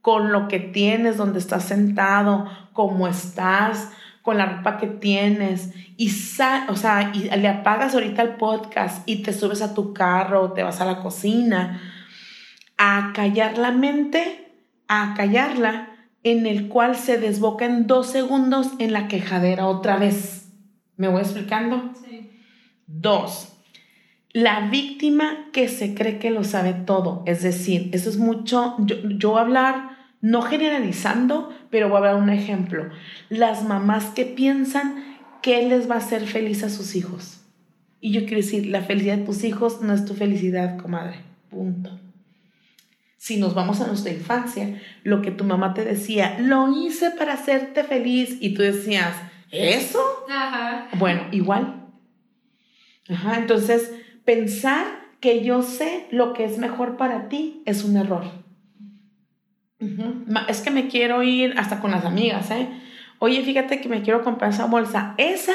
con lo que tienes, donde estás sentado, cómo estás, con la ropa que tienes, y, sa- o sea, y le apagas ahorita el podcast y te subes a tu carro te vas a la cocina, a callar la mente, a callarla, en el cual se desboca en dos segundos en la quejadera otra vez. ¿Me voy explicando? Sí. Dos, la víctima que se cree que lo sabe todo. Es decir, eso es mucho, yo, yo voy a hablar, no generalizando, pero voy a hablar un ejemplo. Las mamás que piensan que les va a hacer feliz a sus hijos. Y yo quiero decir, la felicidad de tus hijos no es tu felicidad, comadre. Punto. Si nos vamos a nuestra infancia, lo que tu mamá te decía, lo hice para hacerte feliz, y tú decías, ¿eso? Ajá. Bueno, igual. Ajá, entonces pensar que yo sé lo que es mejor para ti es un error. Es que me quiero ir hasta con las amigas, ¿eh? Oye, fíjate que me quiero comprar esa bolsa. Esa,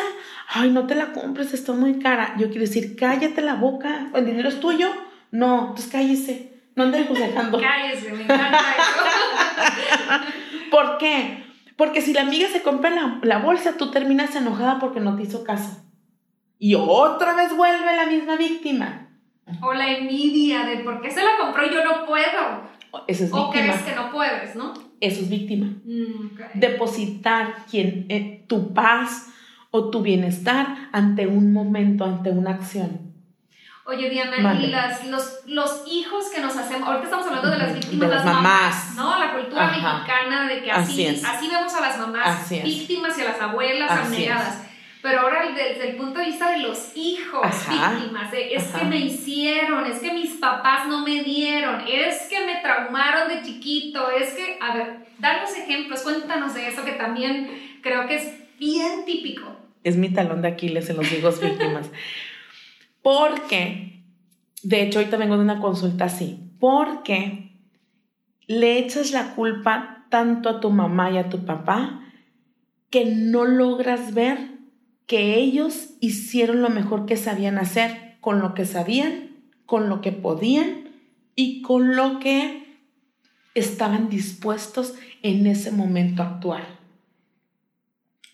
ay, no te la compres, está muy cara. Yo quiero decir, cállate la boca. ¿El dinero es tuyo? No, entonces cállese. No andes aconsejando. Cállese, me encanta eso. ¿Por qué? Porque si la amiga se compra la, la bolsa, tú terminas enojada porque no te hizo caso. Y otra vez vuelve la misma víctima. o la envidia de por qué se la compró y yo no puedo. Eso es O víctima. crees que no puedes, ¿no? Eso es víctima. Mm. Depositar quien, eh, tu paz o tu bienestar ante un momento, ante una acción. Oye, Diana, y las, los, los hijos que nos hacemos, ahorita estamos hablando de las víctimas, de las, mamás, ¿no? La cultura mexicana de que así, así, vemos a las mamás víctimas y a las abuelas abnegadas. Pero ahora desde el punto de vista de los hijos víctimas, es que me hicieron, es que mis papás no me dieron, es que me traumaron de chiquito, es que, a ver, danos ejemplos, cuéntanos de eso que también creo que es bien típico. Es mi talón de Aquiles en los hijos víctimas. Porque, de hecho, ahorita vengo de una consulta así, porque le echas la culpa tanto a tu mamá y a tu papá que no logras ver que ellos hicieron lo mejor que sabían hacer con lo que sabían, con lo que podían y con lo que estaban dispuestos en ese momento a actuar.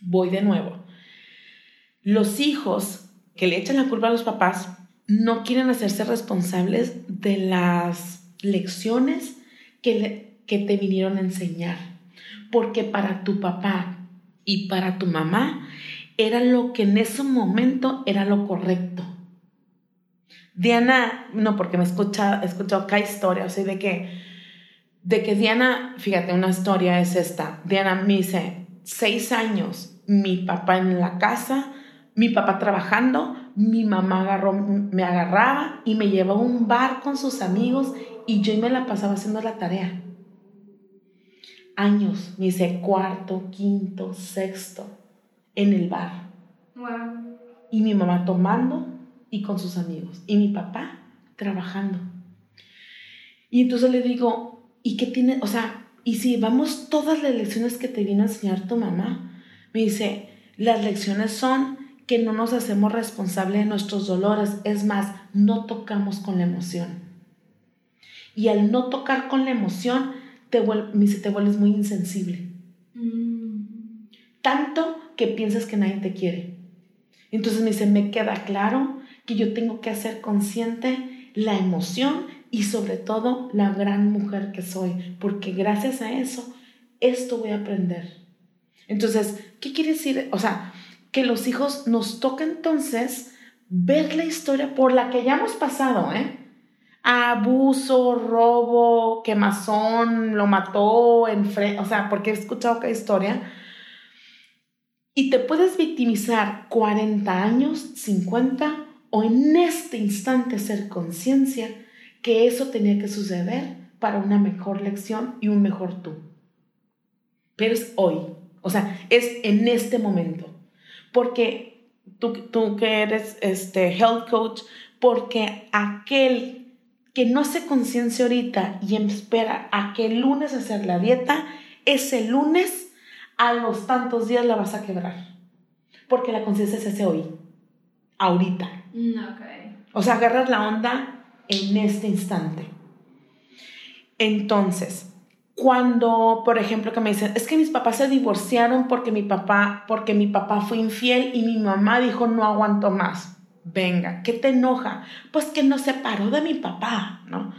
Voy de nuevo. Los hijos que le echan la culpa a los papás no quieren hacerse responsables de las lecciones que, que te vinieron a enseñar. Porque para tu papá y para tu mamá era lo que en ese momento era lo correcto. Diana, no, porque me he escuchado, he escuchado acá historias, o sea, de que, de que Diana, fíjate, una historia es esta. Diana me dice, seis años, mi papá en la casa, mi papá trabajando, mi mamá agarró, me agarraba y me llevaba a un bar con sus amigos y yo me la pasaba haciendo la tarea. Años, me dice cuarto, quinto, sexto en el bar. Y mi mamá tomando y con sus amigos. Y mi papá trabajando. Y entonces le digo, ¿y qué tiene? O sea, y si vamos todas las lecciones que te vino a enseñar tu mamá, me dice, las lecciones son que no nos hacemos responsables de nuestros dolores, es más, no tocamos con la emoción. Y al no tocar con la emoción, te, te vuelves muy insensible. Mm. Tanto que piensas que nadie te quiere. Entonces me dice, me queda claro que yo tengo que hacer consciente la emoción y sobre todo la gran mujer que soy, porque gracias a eso, esto voy a aprender. Entonces, ¿qué quiere decir? O sea, que los hijos nos toca entonces ver la historia por la que ya hemos pasado, ¿eh? Abuso, robo, quemazón, lo mató, en o sea, porque he escuchado cada historia y te puedes victimizar 40 años, 50 o en este instante ser conciencia que eso tenía que suceder para una mejor lección y un mejor tú. Pero es hoy, o sea, es en este momento. Porque tú, tú que eres este health coach, porque aquel que no se conciencia ahorita y espera a que el lunes hacer la dieta, ese lunes a los tantos días la vas a quebrar. Porque la conciencia se hace hoy, ahorita. Mm, o sea, agarras la onda en este instante. Entonces, cuando, por ejemplo, que me dicen, es que mis papás se divorciaron porque mi papá, porque mi papá fue infiel y mi mamá dijo no aguanto más. Venga, ¿qué te enoja? Pues que no se paró de mi papá, ¿no?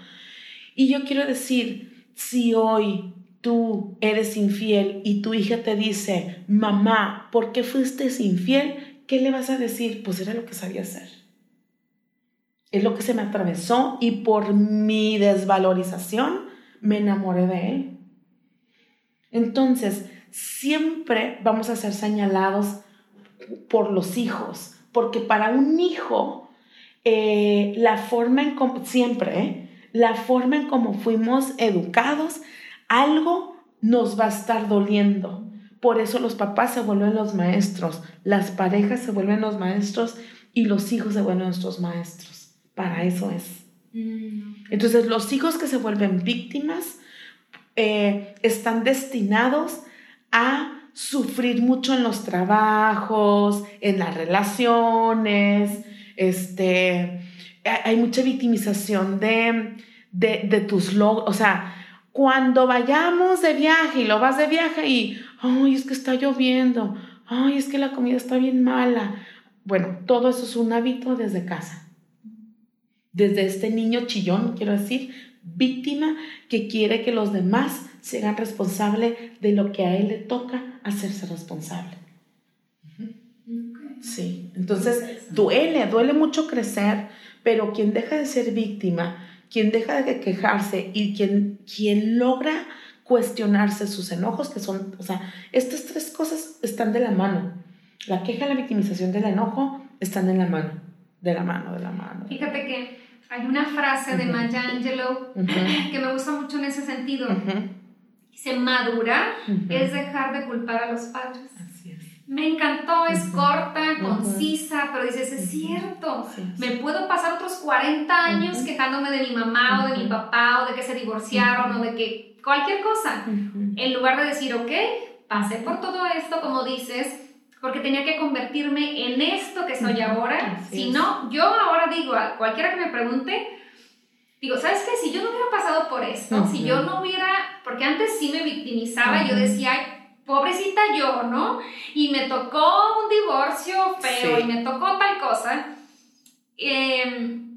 Y yo quiero decir, si hoy tú eres infiel y tu hija te dice, mamá, ¿por qué fuiste infiel? ¿Qué le vas a decir? Pues era lo que sabía hacer. Es lo que se me atravesó y por mi desvalorización me enamoré de él. Entonces, siempre vamos a ser señalados por los hijos, porque para un hijo, eh, la forma en como, siempre, eh, la forma en como fuimos educados algo nos va a estar doliendo. Por eso los papás se vuelven los maestros, las parejas se vuelven los maestros y los hijos se vuelven nuestros maestros. Para eso es. Mm. Entonces los hijos que se vuelven víctimas eh, están destinados a sufrir mucho en los trabajos, en las relaciones, este, hay mucha victimización de, de, de tus logros, o sea, cuando vayamos de viaje y lo vas de viaje y, ay, es que está lloviendo, ay, es que la comida está bien mala. Bueno, todo eso es un hábito desde casa. Desde este niño chillón, quiero decir, víctima que quiere que los demás se hagan responsable de lo que a él le toca hacerse responsable. Sí, entonces duele, duele mucho crecer Pero quien deja de ser víctima, quien deja de quejarse y quien, quien logra cuestionarse sus enojos, que son, o sea, estas tres cosas están de la mano. La queja, la victimización del enojo están en la mano, de la mano, de la mano. Fíjate que hay una frase de Maya Angelou que me gusta mucho en ese sentido. Dice, madurar es dejar de culpar a los padres. Así es. Me encantó, es corta, concisa, pero dices, es cierto, me puedo pasar otros 40 años quejándome de mi mamá o de mi papá o de que se divorciaron o de que cualquier cosa, en lugar de decir, ok, pasé por todo esto, como dices, porque tenía que convertirme en esto que soy ahora. si no, yo ahora digo a cualquiera que me pregunte, digo, ¿sabes qué? Si yo no hubiera pasado por esto, si yo no hubiera, porque antes sí me victimizaba, yo decía, pobrecita yo, ¿no? Y me tocó un divorcio feo y me tocó tal cosa. Em,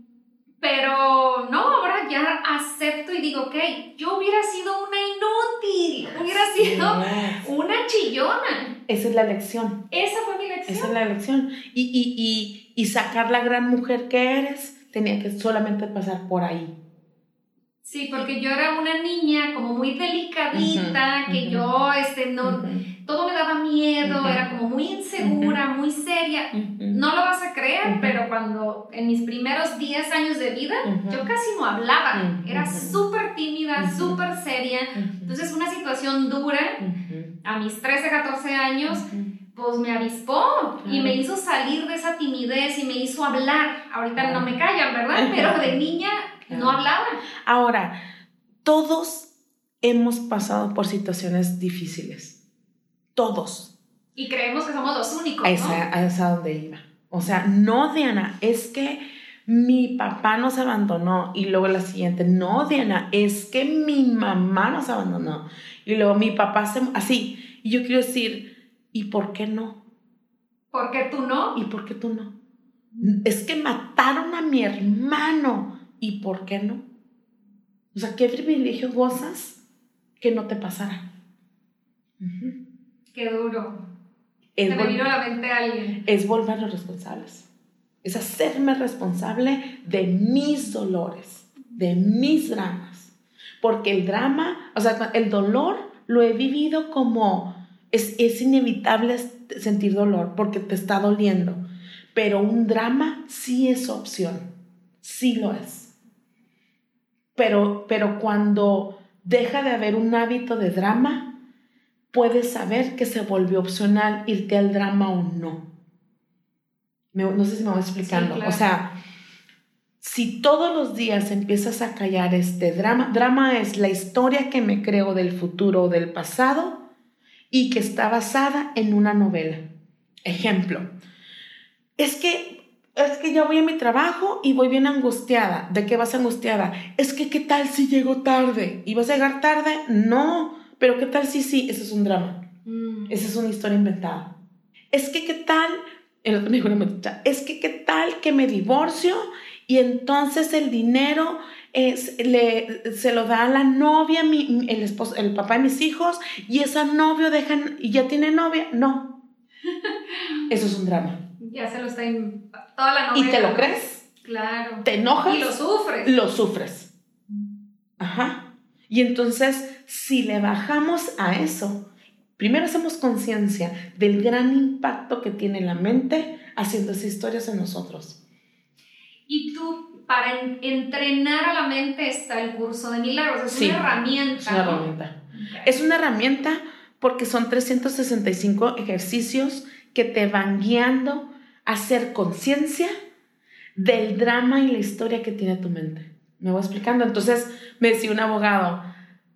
pero no, ahora ya acepto y digo, ok, yo hubiera sido una inútil, hubiera sido una chillona. Esa es la lección. Esa fue mi lección. Esa es la lección. Y, y, y, y sacar la gran mujer que eres tenía que solamente pasar por ahí. Sí, porque yo era una niña como muy delicadita, que yo, este, no, todo me daba miedo, era como muy insegura, muy seria. No lo vas a creer, pero cuando en mis primeros 10 años de vida, yo casi no hablaba, era súper tímida, súper seria. Entonces, una situación dura, a mis 13, 14 años, pues me avispó y me hizo salir de esa timidez y me hizo hablar. Ahorita no me callan, ¿verdad? Pero de niña no hablaban. Ahora, todos hemos pasado por situaciones difíciles. Todos. Y creemos que somos los únicos. A esa, donde iba. O sea, no, Diana, es que mi papá nos abandonó. Y luego la siguiente, no, Diana, es que mi mamá nos abandonó. Y luego mi papá se. Así. Y yo quiero decir, ¿y por qué no? ¿Por qué tú no? ¿Y por qué tú no? Es que mataron a mi hermano. ¿Y por qué no? O sea, ¿qué privilegio gozas que no te pasara? Qué duro. Es Se me vino a la mente alguien. Es volvernos responsables. Es hacerme responsable de mis dolores, de mis dramas. Porque el drama, o sea, el dolor lo he vivido como es, es inevitable sentir dolor porque te está doliendo. Pero un drama sí es opción. Sí lo es. Pero, pero cuando deja de haber un hábito de drama, puedes saber que se volvió opcional irte al drama o no. no sé si me voy explicando. O sea, si todos los días empiezas a callar este drama, drama es la historia que me creo del futuro o del pasado y que está basada en una novela. Ejemplo, es que es que ya voy a mi trabajo y voy bien angustiada. ¿De qué vas angustiada? Es que, ¿qué tal si llego tarde? ¿Y vas a llegar tarde? No. Pero, ¿qué tal si sí? Eso es un drama. Mm. Esa es una historia inventada. Es que, ¿qué tal? El otro me dijo es que, ¿qué tal que me divorcio y entonces el dinero es, le, se lo da a la novia, mi, el, esposo, el papá de mis hijos, y esa novio dejan, y ya tiene novia? No. Eso es un drama. Ya se lo está toda la novela. ¿Y te lo crees? Claro. ¿Te enojas? Y lo sufres. Lo sufres. Ajá. Y entonces, si le bajamos a eso, primero hacemos conciencia del gran impacto que tiene la mente haciendo esas historias en nosotros. Y tú, para entrenar a la mente está el curso de milagros, es una herramienta. Es una herramienta. Es una herramienta porque son 365 ejercicios que te van guiando hacer conciencia del drama y la historia que tiene tu mente. Me voy explicando. Entonces me decía un abogado,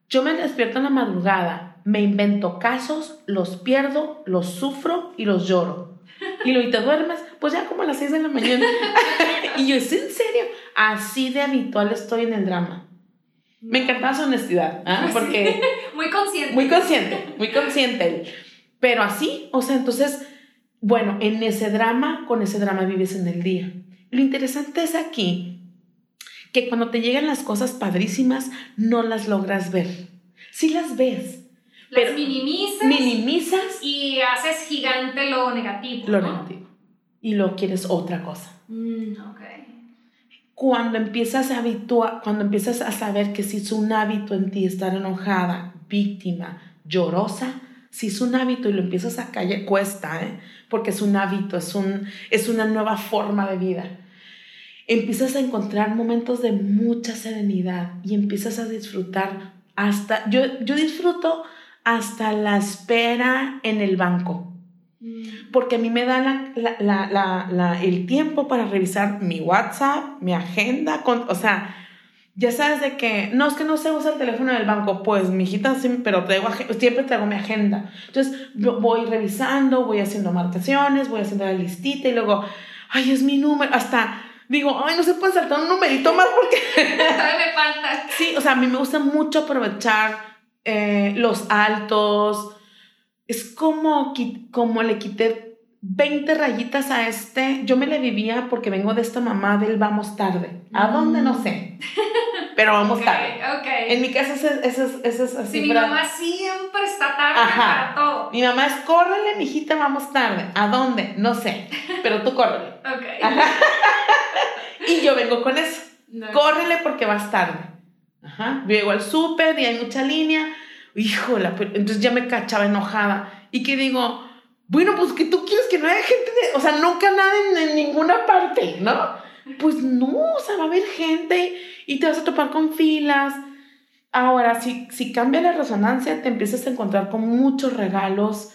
yo me despierto en la madrugada, me invento casos, los pierdo, los sufro y los lloro. Y luego te duermes, pues ya como a las 6 de la mañana. y yo, ¿es en serio? Así de habitual estoy en el drama. Me encantaba su honestidad, ¿ah? porque... muy consciente. Muy consciente, muy consciente. Pero así, o sea, entonces bueno, en ese drama, con ese drama vives en el día. Lo interesante es aquí que cuando te llegan las cosas padrísimas, no las logras ver. Sí las ves. Las pero minimizas. Minimizas. Y haces gigante lo negativo. Lo negativo. Y lo quieres otra cosa. Mm, cuando empiezas a habituar, cuando empiezas a saber que si es un hábito en ti estar enojada, víctima, llorosa, si es un hábito y lo empiezas a callar, cuesta, ¿eh? porque es un hábito, es, un, es una nueva forma de vida. Empiezas a encontrar momentos de mucha serenidad y empiezas a disfrutar hasta, yo, yo disfruto hasta la espera en el banco Mm. porque a mí me da el tiempo para revisar mi WhatsApp, mi agenda, con, o sea, ya sabes de que, no es que no se usa el teléfono del banco, pues mi hijita, sí, pero traigo, siempre traigo mi agenda. Entonces voy revisando, voy haciendo marcaciones, voy haciendo la listita y luego, ay, es mi número, hasta digo, ay, no se puede saltar un numerito más porque... me falta. Sí, o sea, a mí me gusta mucho aprovechar eh, los altos, es como, como le quité 20 rayitas a este. Yo me le vivía porque vengo de esta mamá del vamos tarde. ¿A dónde? No sé. Pero vamos tarde. En mi casa eso es, es, así. Sí, mi mamá siempre está tarde para todo. Mi mamá es, córrele, mijita, vamos tarde. ¿A dónde? No sé. Pero tú córrele. ok. y yo vengo con eso. Córrele porque vas tarde. Ajá. Llego al súper y hay mucha línea híjola, entonces ya me cachaba enojada. Y que digo, bueno, pues que tú quieres que no haya gente, o sea, nunca nada en, ninguna parte, ¿no? Pues no, o sea, va a haber gente y te vas a topar con filas. Ahora, si, si cambia la resonancia, te empiezas a encontrar con muchos regalos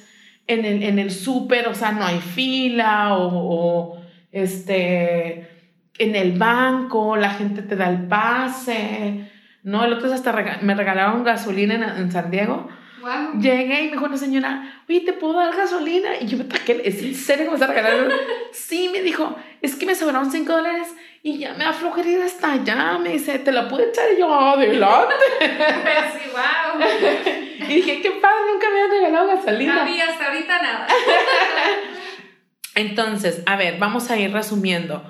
en el, en el súper, o sea, no hay fila o, este, en el banco, la gente te da el pase. No, el otro día hasta me regalaron gasolina en, San Diego. Llegué y me dijo una señora, oye, ¿te puedo dar gasolina? Y yo me taqué, ¿es en serio que me está regalando? sí, me dijo, es que me sobraron 5 dólares y ya me aflojé ir hasta allá. Me dice, ¿te la puedo echar? Y yo, adelante. sí, wow. y dije, qué padre, nunca me han regalado gasolina. No había hasta ahorita nada. Entonces, a ver, vamos a ir resumiendo.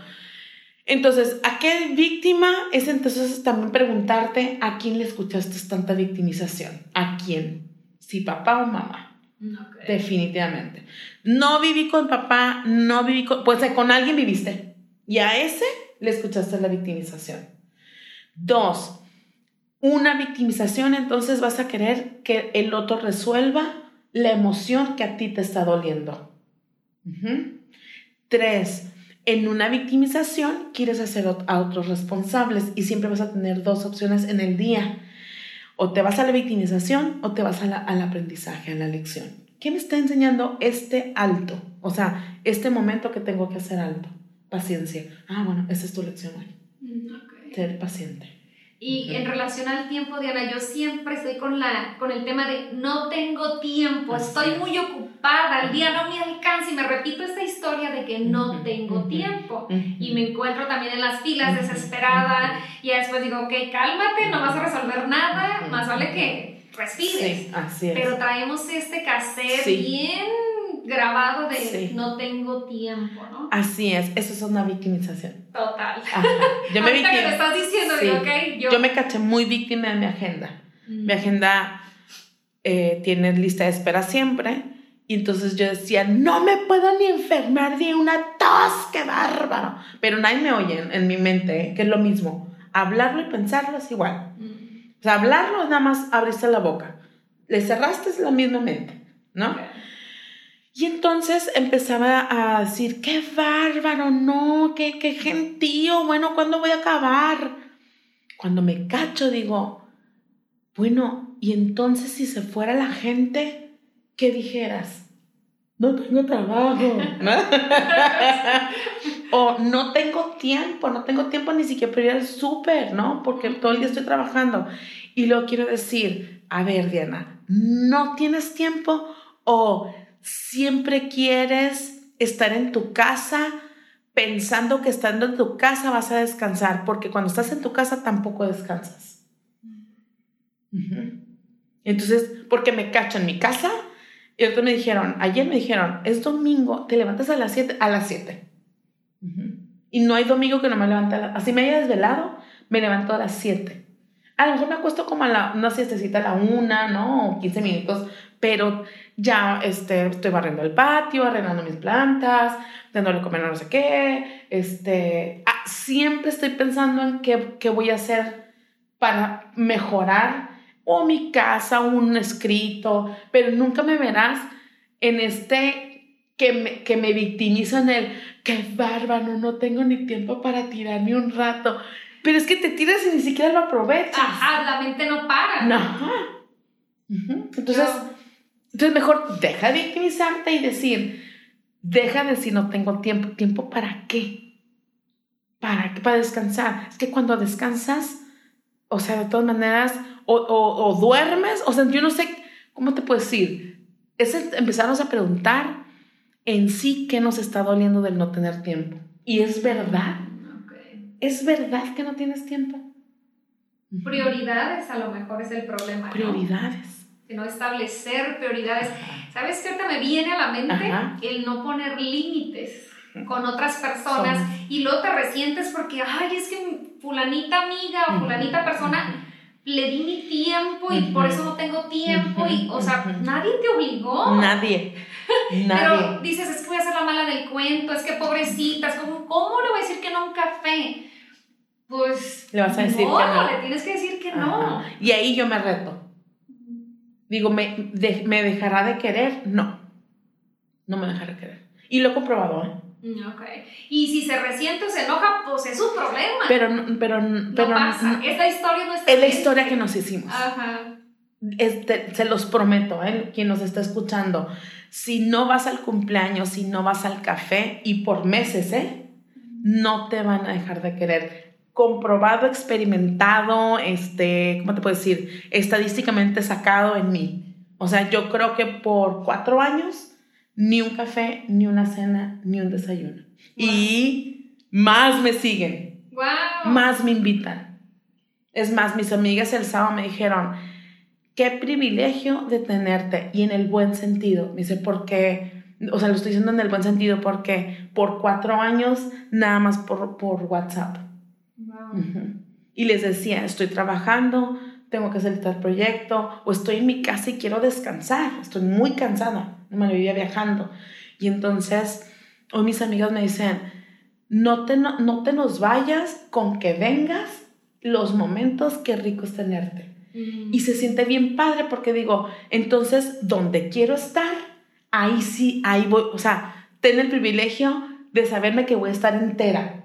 Entonces, ¿a qué víctima es entonces también preguntarte a quién le escuchaste tanta victimización? ¿A quién? Si papá o mamá. Definitivamente. No viví con papá, no viví con, pues con alguien viviste. Y a ese le escuchaste la victimización. Dos, una victimización, entonces vas a querer que el otro resuelva la emoción que a ti te está doliendo. Tres, en una victimización quieres hacer a otros responsables y siempre vas a tener dos opciones en el día. O te vas a la victimización o te vas al aprendizaje, a la lección. ¿Qué me está enseñando este alto? O sea, este momento que tengo que hacer alto. Paciencia. Ah, bueno, esa es tu lección hoy. Mm, Ser paciente. Y en relación al tiempo, Diana, yo siempre estoy con, la, con el tema de no tengo tiempo, estoy muy ocupada, el día no me alcanza y me repito esta historia de que no tengo tiempo. Y me encuentro también en las filas desesperada y después digo, ok, cálmate, no vas a resolver nada, más vale que respires. así es. Pero traemos este cassette bien grabado de no tengo tiempo, ¿no? Así es, eso es una victimización. Total. Yo me que estás diciendo, okay, yo... me caché muy víctima de mi agenda. Mm. Mi agenda eh, tiene lista de espera siempre. Y entonces yo decía, no me puedo ni enfermar de una tos, qué bárbaro. Pero nadie me oye en, mi mente, ¿eh? que es lo mismo. Hablarlo y pensarlo es igual. Mm. O sea, hablarlo es nada más abriste la boca. Le cerraste es la misma mente, ¿no? Y entonces empezaba a decir, qué bárbaro, no, qué, qué gentío, bueno, ¿cuándo voy a acabar? Cuando me cacho digo, bueno, y entonces si se fuera la gente, ¿qué dijeras? No tengo trabajo. o no tengo tiempo, no tengo tiempo ni siquiera para ir al súper, ¿no? Porque todo el día estoy trabajando. Y luego quiero decir, a ver, Diana, ¿no tienes tiempo? O siempre quieres estar en tu casa pensando que estando en tu casa vas a descansar, porque cuando estás en tu casa tampoco descansas. Entonces, porque me cacho en mi casa, y otros me dijeron, ayer me dijeron, es domingo, te levantas a las 7, a las 7. Y no hay domingo que no me levante, así me haya desvelado, me levanto a las 7. A lo mejor me acuesto como a la, una siestecita a la una, ¿no? O 15 minutos, pero ya este, estoy barriendo el patio, arreglando mis plantas, dándole comer a no sé qué, este, ah, siempre estoy pensando en qué, qué voy a hacer para mejorar o mi casa, un escrito, pero nunca me verás en este que me, que me victimizo en el, qué bárbaro, no tengo ni tiempo para tirarme un rato. Pero es que te tiras y ni siquiera lo aprovechas. Ajá, la mente no para. No. Entonces, entonces mejor deja de victimizarte y decir, deja de decir no tengo tiempo. ¿Tiempo para qué? ¿Para qué? Para descansar. Es que cuando descansas, o sea, de todas maneras, o, o, duermes, o sea, yo no sé cómo te puedo decir. Es empezarnos a preguntar en sí qué nos está doliendo del no tener tiempo. Y es verdad. Es verdad que no tienes tiempo. Prioridades a lo mejor es el problema. Prioridades no establecer prioridades. ¿Sabes qué ahorita me viene a la mente? El no poner límites con otras personas y luego te resientes porque, ay, es que fulanita amiga o fulanita persona le di mi tiempo y por eso no tengo tiempo y, o sea, nadie te obligó. Nadie. Pero dices, es que voy a ser la mala del cuento, es que pobrecitas, ¿cómo, cómo le voy a decir que no a un café? Pues le vas a decir no, que no. le tienes que decir que no. Y ahí yo me reto. Digo, ¿me, ¿me dejará de querer? No. No me dejará de querer. Y lo he comprobado, ¿eh? Mm, ok. Y si se resiente o se enoja, pues es su problema. Pero, pero, pero no pasa. Esta historia no Es la historia que nos hicimos. Ajá. Este, se los prometo, ¿eh? quien nos está escuchando. Si no vas al cumpleaños, si no vas al café y por meses, ¿eh? No te van a dejar de querer comprobado, experimentado, este, ¿cómo te puedo decir? Estadísticamente sacado en mí. O sea, yo creo que por cuatro años, ni un café, ni una cena, ni un desayuno. Y más me siguen. Más me invitan. Es más, mis amigas el sábado me dijeron, qué privilegio de tenerte. Y en el buen sentido. Me dice, porque, o sea, lo estoy diciendo en el buen sentido, porque por cuatro años, nada más por, por WhatsApp. Y les decía, estoy trabajando, tengo que hacer tal proyecto, o estoy en mi casa y quiero descansar, estoy muy cansada, me vivía viajando. Y entonces, hoy mis amigas me dicen, no te, no, te nos vayas con que vengas los momentos, qué rico es tenerte. Y se siente bien padre porque digo, entonces, donde quiero estar, ahí sí, ahí voy, o sea, ten el privilegio de saberme que voy a estar entera.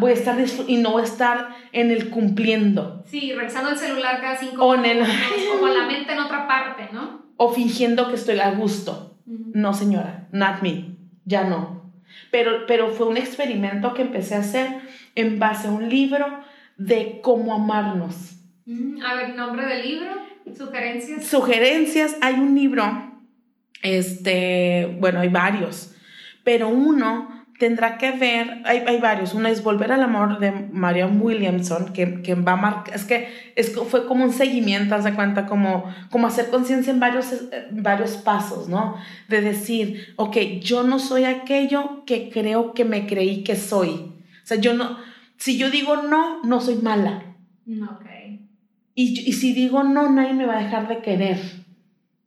Voy a estar y no voy a estar en el cumpliendo. Sí, revisando el celular cada cinco o minutos, como la mente en otra parte, ¿no? O fingiendo que estoy a gusto. No, señora, not me. Ya no. Pero, pero fue un experimento que empecé a hacer en base a un libro de cómo amarnos. A ver, nombre del libro, sugerencias. Sugerencias, hay un libro, este, bueno, hay varios, pero uno tendrá que ver, hay, hay, varios, uno es Volver al Amor de Marion Williamson, que, que va a marcar, es que es, fue como un seguimiento, haz de cuenta, como, como hacer conciencia en varios, varios pasos, ¿no? De decir, ok, yo no soy aquello que creo que me creí que soy. O sea, yo no, si yo digo no, no soy mala. Ok. Y, y si digo no, nadie me va a dejar de querer.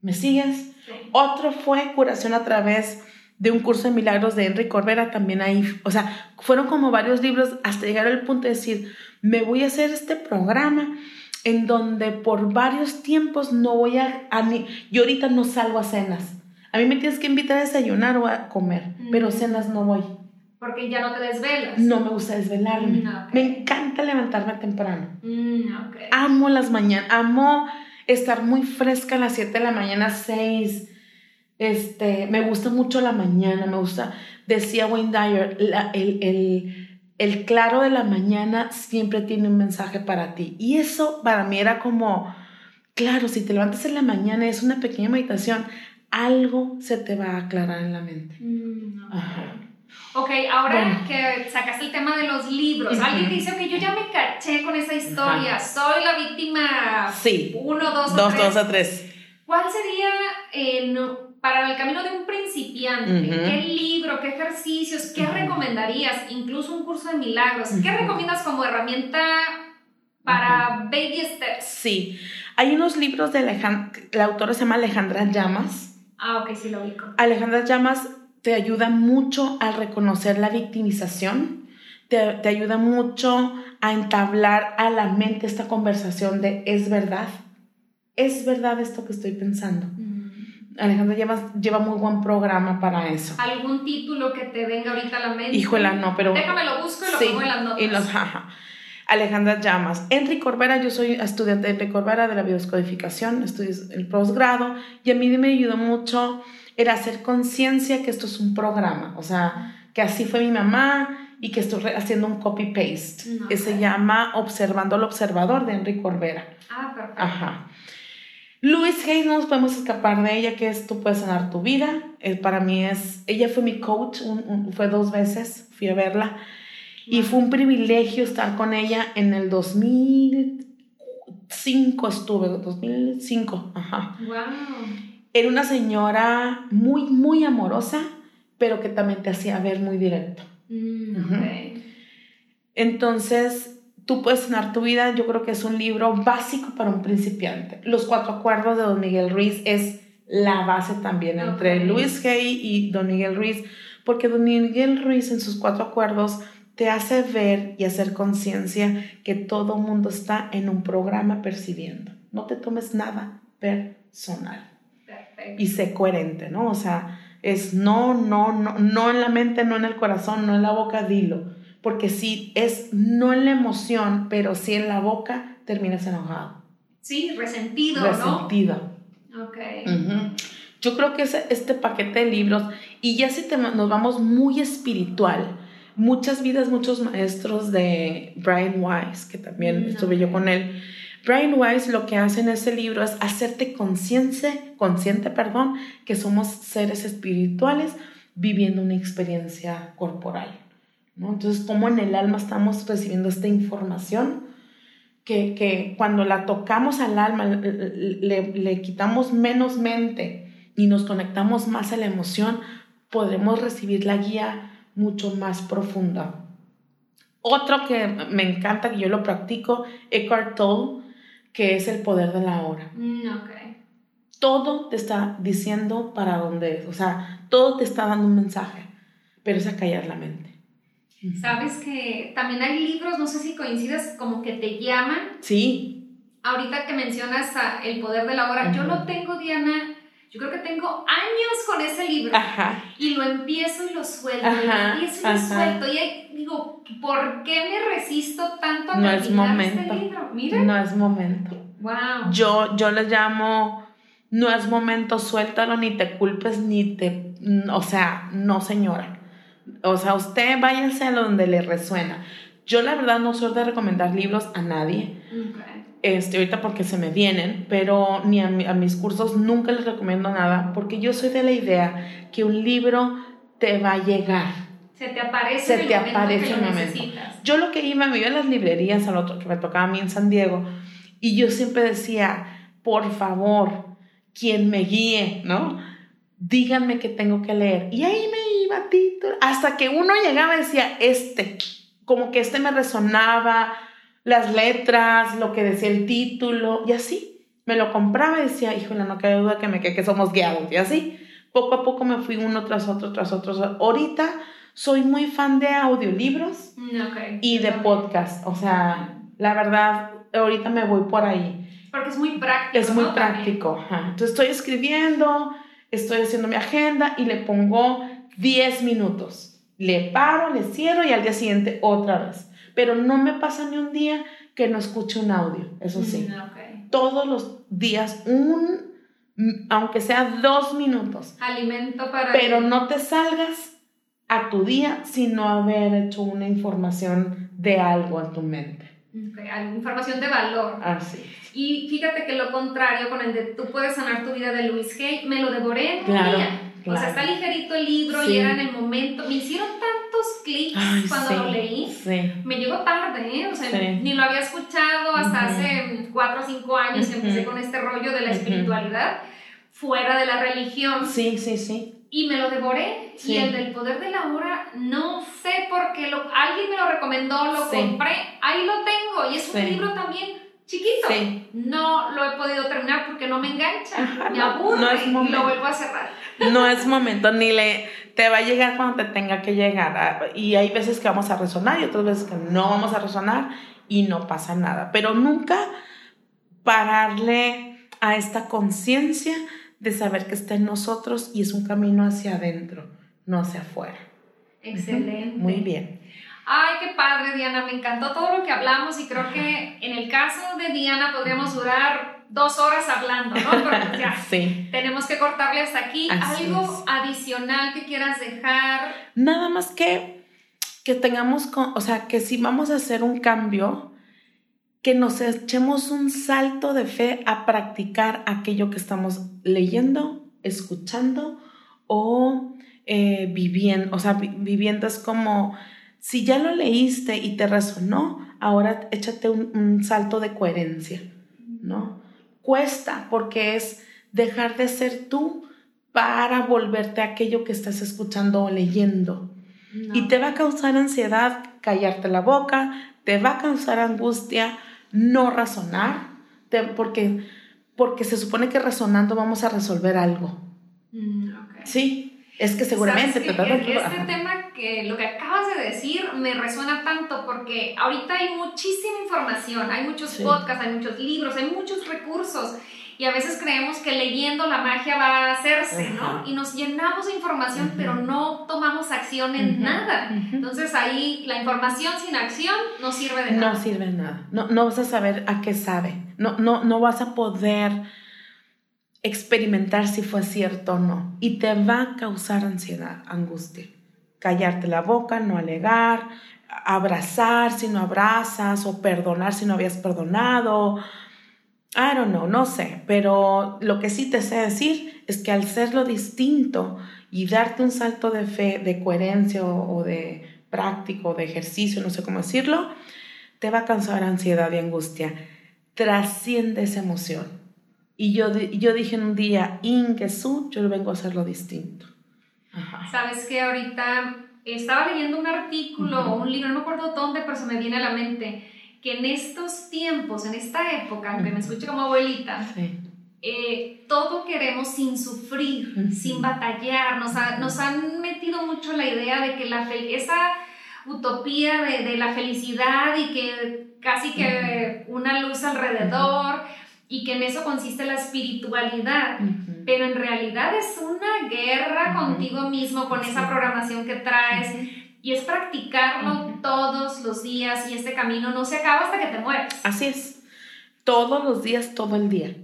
¿Me sigues? Otro fue curación a través de un curso de milagros de Enrique Corbera, también ahí, o sea, fueron como varios libros hasta llegar al punto de decir, me voy a hacer este programa en donde por varios tiempos no voy a, a yo ahorita no salgo a cenas. A mí me tienes que invitar a desayunar o a comer, pero cenas no voy. Porque ya no te desvelas. No me gusta desvelarme. Mm, me encanta levantarme temprano. Mm, amo las mañanas, amo estar muy fresca a las 7 de la mañana, 6 este, me gusta mucho la mañana, me gusta, decía Wayne Dyer, el, claro de la mañana siempre tiene un mensaje para ti. Y eso para mí era como, claro, si te levantas en la mañana, es una pequeña meditación, algo se te va a aclarar en la mente. Mm, ok, ahora que sacaste el tema de los libros, alguien dice que yo ya me caché con esa historia, soy la víctima sí. uno, dos, dos, tres. dos a tres. ¿Cuál sería eh, para el camino de un principiante, ¿qué libro, qué ejercicios, qué recomendarías? Incluso un curso de milagros. ¿Qué recomiendas como herramienta para baby steps? Sí, hay unos libros de Alejandra, la autora se llama Alejandra Llamas. Ah, ok, sí lo ubico. Alejandra Llamas te ayuda mucho a reconocer la victimización, te, te ayuda mucho a entablar a la mente esta conversación de es verdad, es verdad esto que estoy pensando. Alejandra lleva, lleva muy buen programa para eso. ¿Algún título que te venga ahorita a la mente? Híjola, no, pero... Déjame lo busco y lo pongo en las notas. Y los, jaja. Alejandra Llamas. Enrique Corbera, yo soy estudiante de Enrique Corbera de la biodescodificación, estudio el posgrado y a mí me ayudó mucho era hacer conciencia que esto es un programa, o sea, que así fue mi mamá y que estoy haciendo un copy-paste, que se llama Observando al Observador de Enrique Corbera. Ah, perfecto. Ajá. Luis Hayes, no nos podemos escapar de ella, que es Tú puedes sanar tu vida. Eh, para mí es, ella fue mi coach, fue dos veces, fui a verla. Y fue un privilegio estar con ella en el 2005 estuve, 2005, ajá. Wow. Era una señora muy, muy amorosa, pero que también te hacía ver muy directo. Mm, Entonces, Tú puedes sanar tu vida, yo creo que es un libro básico para un principiante. Los cuatro acuerdos de Don Miguel Ruiz es la base también entre Luis Hay y Don Miguel Ruiz, porque Don Miguel Ruiz en sus cuatro acuerdos te hace ver y hacer conciencia que todo mundo está en un programa percibiendo. No te tomes nada personal. Perfecto. Y sé coherente, ¿no? O sea, es no, no, no, no en la mente, no en el corazón, no en la boca, dilo porque si es no en la emoción, pero sí en la boca, terminas enojado. Sí, resentido, Resentido. ¿no? Ok. Yo creo que es este paquete de libros, y ya si nos vamos muy espiritual, muchas vidas, muchos maestros de Brian Weiss, que también mm, estuve yo con él. Brian Weiss lo que hace en ese libro es hacerte consciente, consciente, perdón, que somos seres espirituales viviendo una experiencia corporal. Entonces, ¿cómo en el alma estamos recibiendo esta información? Que, que cuando la tocamos al alma, le, le, quitamos menos mente y nos conectamos más a la emoción, podremos recibir la guía mucho más profunda. Otro que me encanta, que yo lo practico, Eckhart Tolle, que es el poder de la hora. Mm, okay. Todo te está diciendo para dónde es, o sea, todo te está dando un mensaje, pero es a callar la mente. Sabes que también hay libros, no sé si coincides, como que te llaman. Sí. Ahorita que mencionas El poder de la hora, yo lo tengo, Diana, yo creo que tengo años con ese libro. Ajá. Y lo empiezo y lo suelto. y lo empiezo y lo suelto. Y digo, ¿por qué me resisto tanto a no es este momento. este libro? Mira. No es momento. Wow. Yo, yo le llamo, no es momento, suéltalo, ni te culpes, ni te, o sea, no señora o sea, usted váyase a donde le resuena. Yo la verdad no soy de recomendar libros a nadie. Este, ahorita porque se me vienen, pero ni a, mis cursos nunca les recomiendo nada, porque yo soy de la idea que un libro te va a llegar. Se te aparece Se te aparece en el momento. Yo lo que iba, me iba a las librerías, al otro que me tocaba a mí en San Diego, y yo siempre decía, por favor, quien me guíe, ¿no? Díganme qué tengo que leer. Y ahí me hasta que uno llegaba y decía, este, como que este me resonaba, las letras, lo que decía el título, y así. Me lo compraba y decía, híjole, no queda duda que me que somos guiados, y así. Poco a poco me fui uno tras otro, tras otro. Ahorita soy muy fan de audiolibros mm, y de podcast. O sea, la verdad, ahorita me voy por ahí. Porque es muy práctico. Es muy práctico. Entonces estoy escribiendo, estoy haciendo mi agenda y le pongo 10 minutos. Le paro, le cierro y al día siguiente otra vez. Pero no me pasa ni un día que no escuche un audio, eso sí. Mm, Todos los días, un, aunque sea dos minutos. Alimento para... Pero no te salgas a tu día sin no haber hecho una información de algo en tu mente. Información de valor. Así. Y fíjate que lo contrario con el de tú puedes sanar tu vida de Luis Hay, me lo devoré en un día. O sea, está ligerito el libro y era en el momento. Me hicieron tantos clics cuando lo leí. Me llegó tarde, ¿eh? O sea, ni lo había escuchado hasta hace cuatro o cinco años que empecé con este rollo de la espiritualidad fuera de la religión. Sí, sí, sí. Y me lo devoré. Y el del poder de la hora, no sé por qué. Lo, alguien me lo recomendó, lo compré. Ahí lo tengo. Y es un libro también chiquito. Sí. No lo he podido terminar porque no me engancha, Ajá, me aburre no es y momento. lo vuelvo a cerrar. No es momento, ni le te va a llegar cuando te tenga que llegar. Ah, Y hay veces que vamos a resonar y otras veces que no vamos a resonar y no pasa nada. Pero nunca pararle a esta conciencia de saber que está en nosotros y es un camino hacia adentro, no hacia afuera. Excelente. Muy bien. Ay, qué padre, Diana. Me encantó todo lo que hablamos y creo que en el caso de Diana podríamos durar dos horas hablando, ¿no? Pero ya, Sí. tenemos que cortarle hasta aquí. Así ¿Algo es. adicional que quieras dejar? Nada más que que tengamos, con- o sea, que si vamos a hacer un cambio, que nos echemos un salto de fe a practicar aquello que estamos leyendo, escuchando o eh, viviendo. O sea, vi- viviendo es como, si ya lo leíste y te resonó, ahora échate un, un salto de coherencia, ¿no? Cuesta porque es dejar de ser tú para volverte aquello que estás escuchando o leyendo. No. Y te va a causar ansiedad callarte la boca, te va a causar angustia no razonar, te- porque, porque se supone que razonando vamos a resolver algo. Mm. Sí, es que seguramente va a- Que Este tema que lo que acabas de decir me resuena tanto porque ahorita hay muchísima información, hay muchos Sí. podcasts, hay muchos libros, hay muchos recursos y a veces creemos que leyendo la magia va a hacerse, ¿no? Y nos llenamos de información pero no tomamos acción en nada. Entonces ahí la información sin acción no sirve de nada. No sirve de nada. No, no vas a saber a qué sabe. No, no, no vas a poder experimentar si fue cierto o no. Y te va a causar ansiedad, angustia. Callarte la boca, no alegar, abrazar si no abrazas o perdonar si no habías perdonado. I don't know, no sé, pero lo que sí te sé decir es que al serlo distinto y darte un salto de fe, de coherencia o, de práctico, de ejercicio, no sé cómo decirlo, te va a causar ansiedad y angustia. Trasciende esa emoción. Y yo, yo dije en un día, Ingesu, yo vengo a hacerlo distinto. Ajá. Sabes que ahorita estaba leyendo un artículo o Ujú. un libro, no me acuerdo dónde, pero se me viene a la mente que en estos tiempos, en esta época, aunque me Ujú. escuche como abuelita, Sí. eh, todo queremos sin sufrir, Ujú. sin batallar. Nos, ha- nos han metido mucho la idea de que la fel- esa utopía de, de la felicidad y que casi que una luz alrededor y que en eso consiste la espiritualidad. Pero en realidad es una guerra contigo mismo, con esa programación que traes. Y es practicarlo todos los días y este camino no se acaba hasta que te mueres. Así es. Todos los días, todo el día.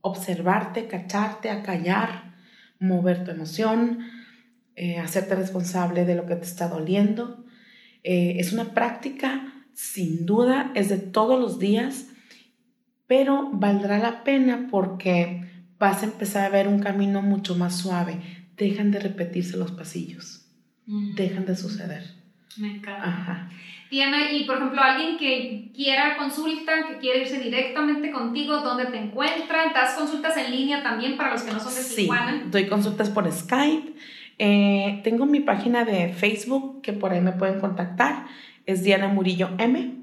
Observarte, cacharte, acallar, mover tu emoción, eh, hacerte responsable de lo que te está doliendo. Eh, es una práctica, sin duda, es de todos los días, pero valdrá la pena porque vas a empezar a ver un camino mucho más suave. Dejan de repetirse los pasillos, dejan de suceder. Me encanta. Ajá. Diana, y por ejemplo, alguien que quiera consulta, que quiere irse directamente contigo, ¿dónde te encuentran? ¿Das consultas en línea también para los que no son de Sí, Tijuana? doy consultas por Skype. Eh, tengo mi página de Facebook que por ahí me pueden contactar. Es Diana Murillo M.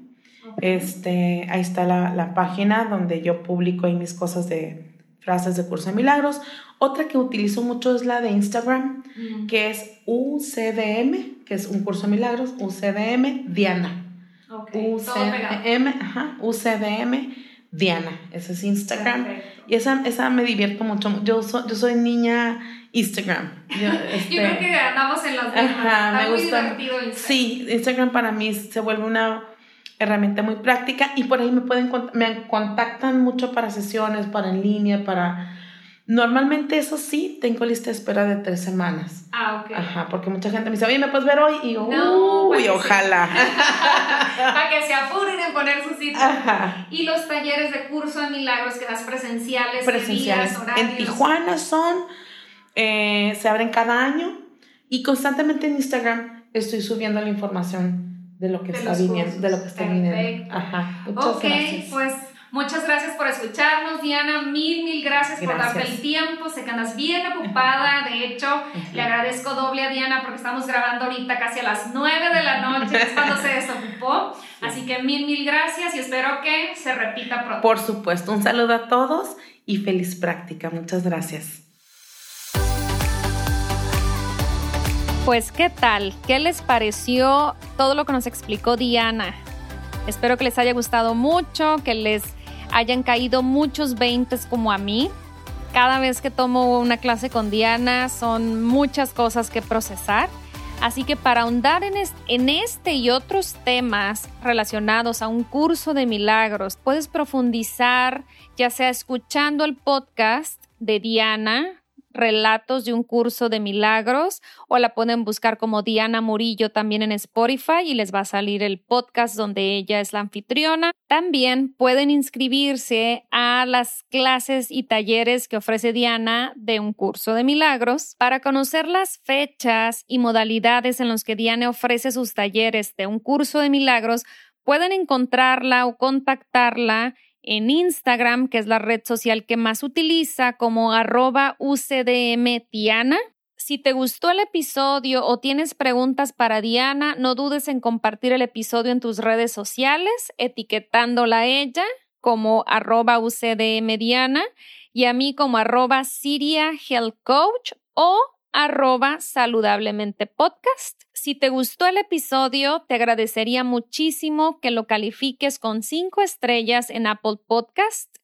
Este, ahí está la, la página donde yo publico ahí mis cosas de frases de curso de milagros. Otra que utilizo mucho es la de Instagram, Mm, que es UCDM, que es un curso de milagros, UCDM Diana. ok, todo pegado. UCDM, ajá, UCDM Diana. Ese es Instagram. Perfecto. Y esa, esa me divierte mucho. Yo, so- yo soy niña Instagram. Yo, Yo este, creo que andamos en las mismas. Ajá, Está me muy gusta. divertido Instagram. Sí, Instagram para mí se vuelve una herramienta muy práctica y por ahí me pueden me contactan mucho para sesiones, para en línea, para normalmente eso sí tengo lista de espera de tres semanas. Ah, ok. Ajá, porque mucha gente me dice, oye, ¿me puedes ver hoy? Y yo, No, uy, pues ojalá. Para que se apuren en poner su sitio. Ajá. Y los talleres de curso de milagros que das presenciales, ¿qué presenciales. días, horarios? En Tijuana son, eh, se abren cada año y constantemente en Instagram estoy subiendo la información de lo que De está viniendo, de lo que está Perfecto. viniendo. Ajá. Muchas Ok, gracias. pues Muchas gracias por escucharnos, Diana. Mil, mil gracias, por darte el tiempo. Sé que andas bien ocupada. De hecho, le agradezco doble a Diana porque estamos grabando ahorita casi a las 9 de la noche, es cuando se desocupó. Así que mil, mil gracias y espero que se repita pronto. Por supuesto, un saludo a todos y feliz práctica. Muchas gracias. Pues, ¿qué tal? ¿Qué les pareció todo lo que nos explicó Diana? Espero que les haya gustado mucho, que les hayan caído muchos veintes como a mí. Cada vez que tomo una clase con Diana son muchas cosas que procesar. Así que para ahondar en, en, este y otros temas relacionados a un curso de milagros, puedes profundizar ya sea escuchando el podcast de Diana relatos de un curso de milagros o la pueden buscar como Diana Murillo también en Spotify y les va a salir el podcast donde ella es la anfitriona. También pueden inscribirse a las clases y talleres que ofrece Diana de un curso de milagros para conocer las fechas y modalidades en los que Diana ofrece sus talleres de un curso de milagros. Pueden encontrarla o contactarla en Instagram, que es la red social que más utiliza, como arroba UCDMTiana. Si te gustó el episodio o tienes preguntas para Diana, no dudes en compartir el episodio en tus redes sociales, etiquetándola a ella como arroba UCDMDiana y a mí como arroba Siria Health Coach o arroba saludablemente podcast. Si te gustó el episodio, te agradecería muchísimo que lo califiques con cinco estrellas en Apple Podcast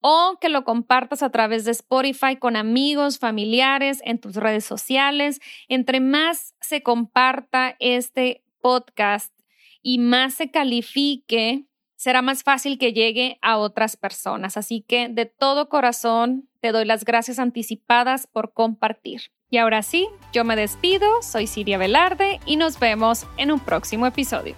o que lo compartas a través de Spotify con amigos, familiares, en tus redes sociales. Entre más se comparta este podcast y más se califique, será más fácil que llegue a otras personas. Así que de todo corazón te doy las gracias anticipadas por compartir. Y ahora sí, yo me despido, soy Siria Velarde y nos vemos en un próximo episodio.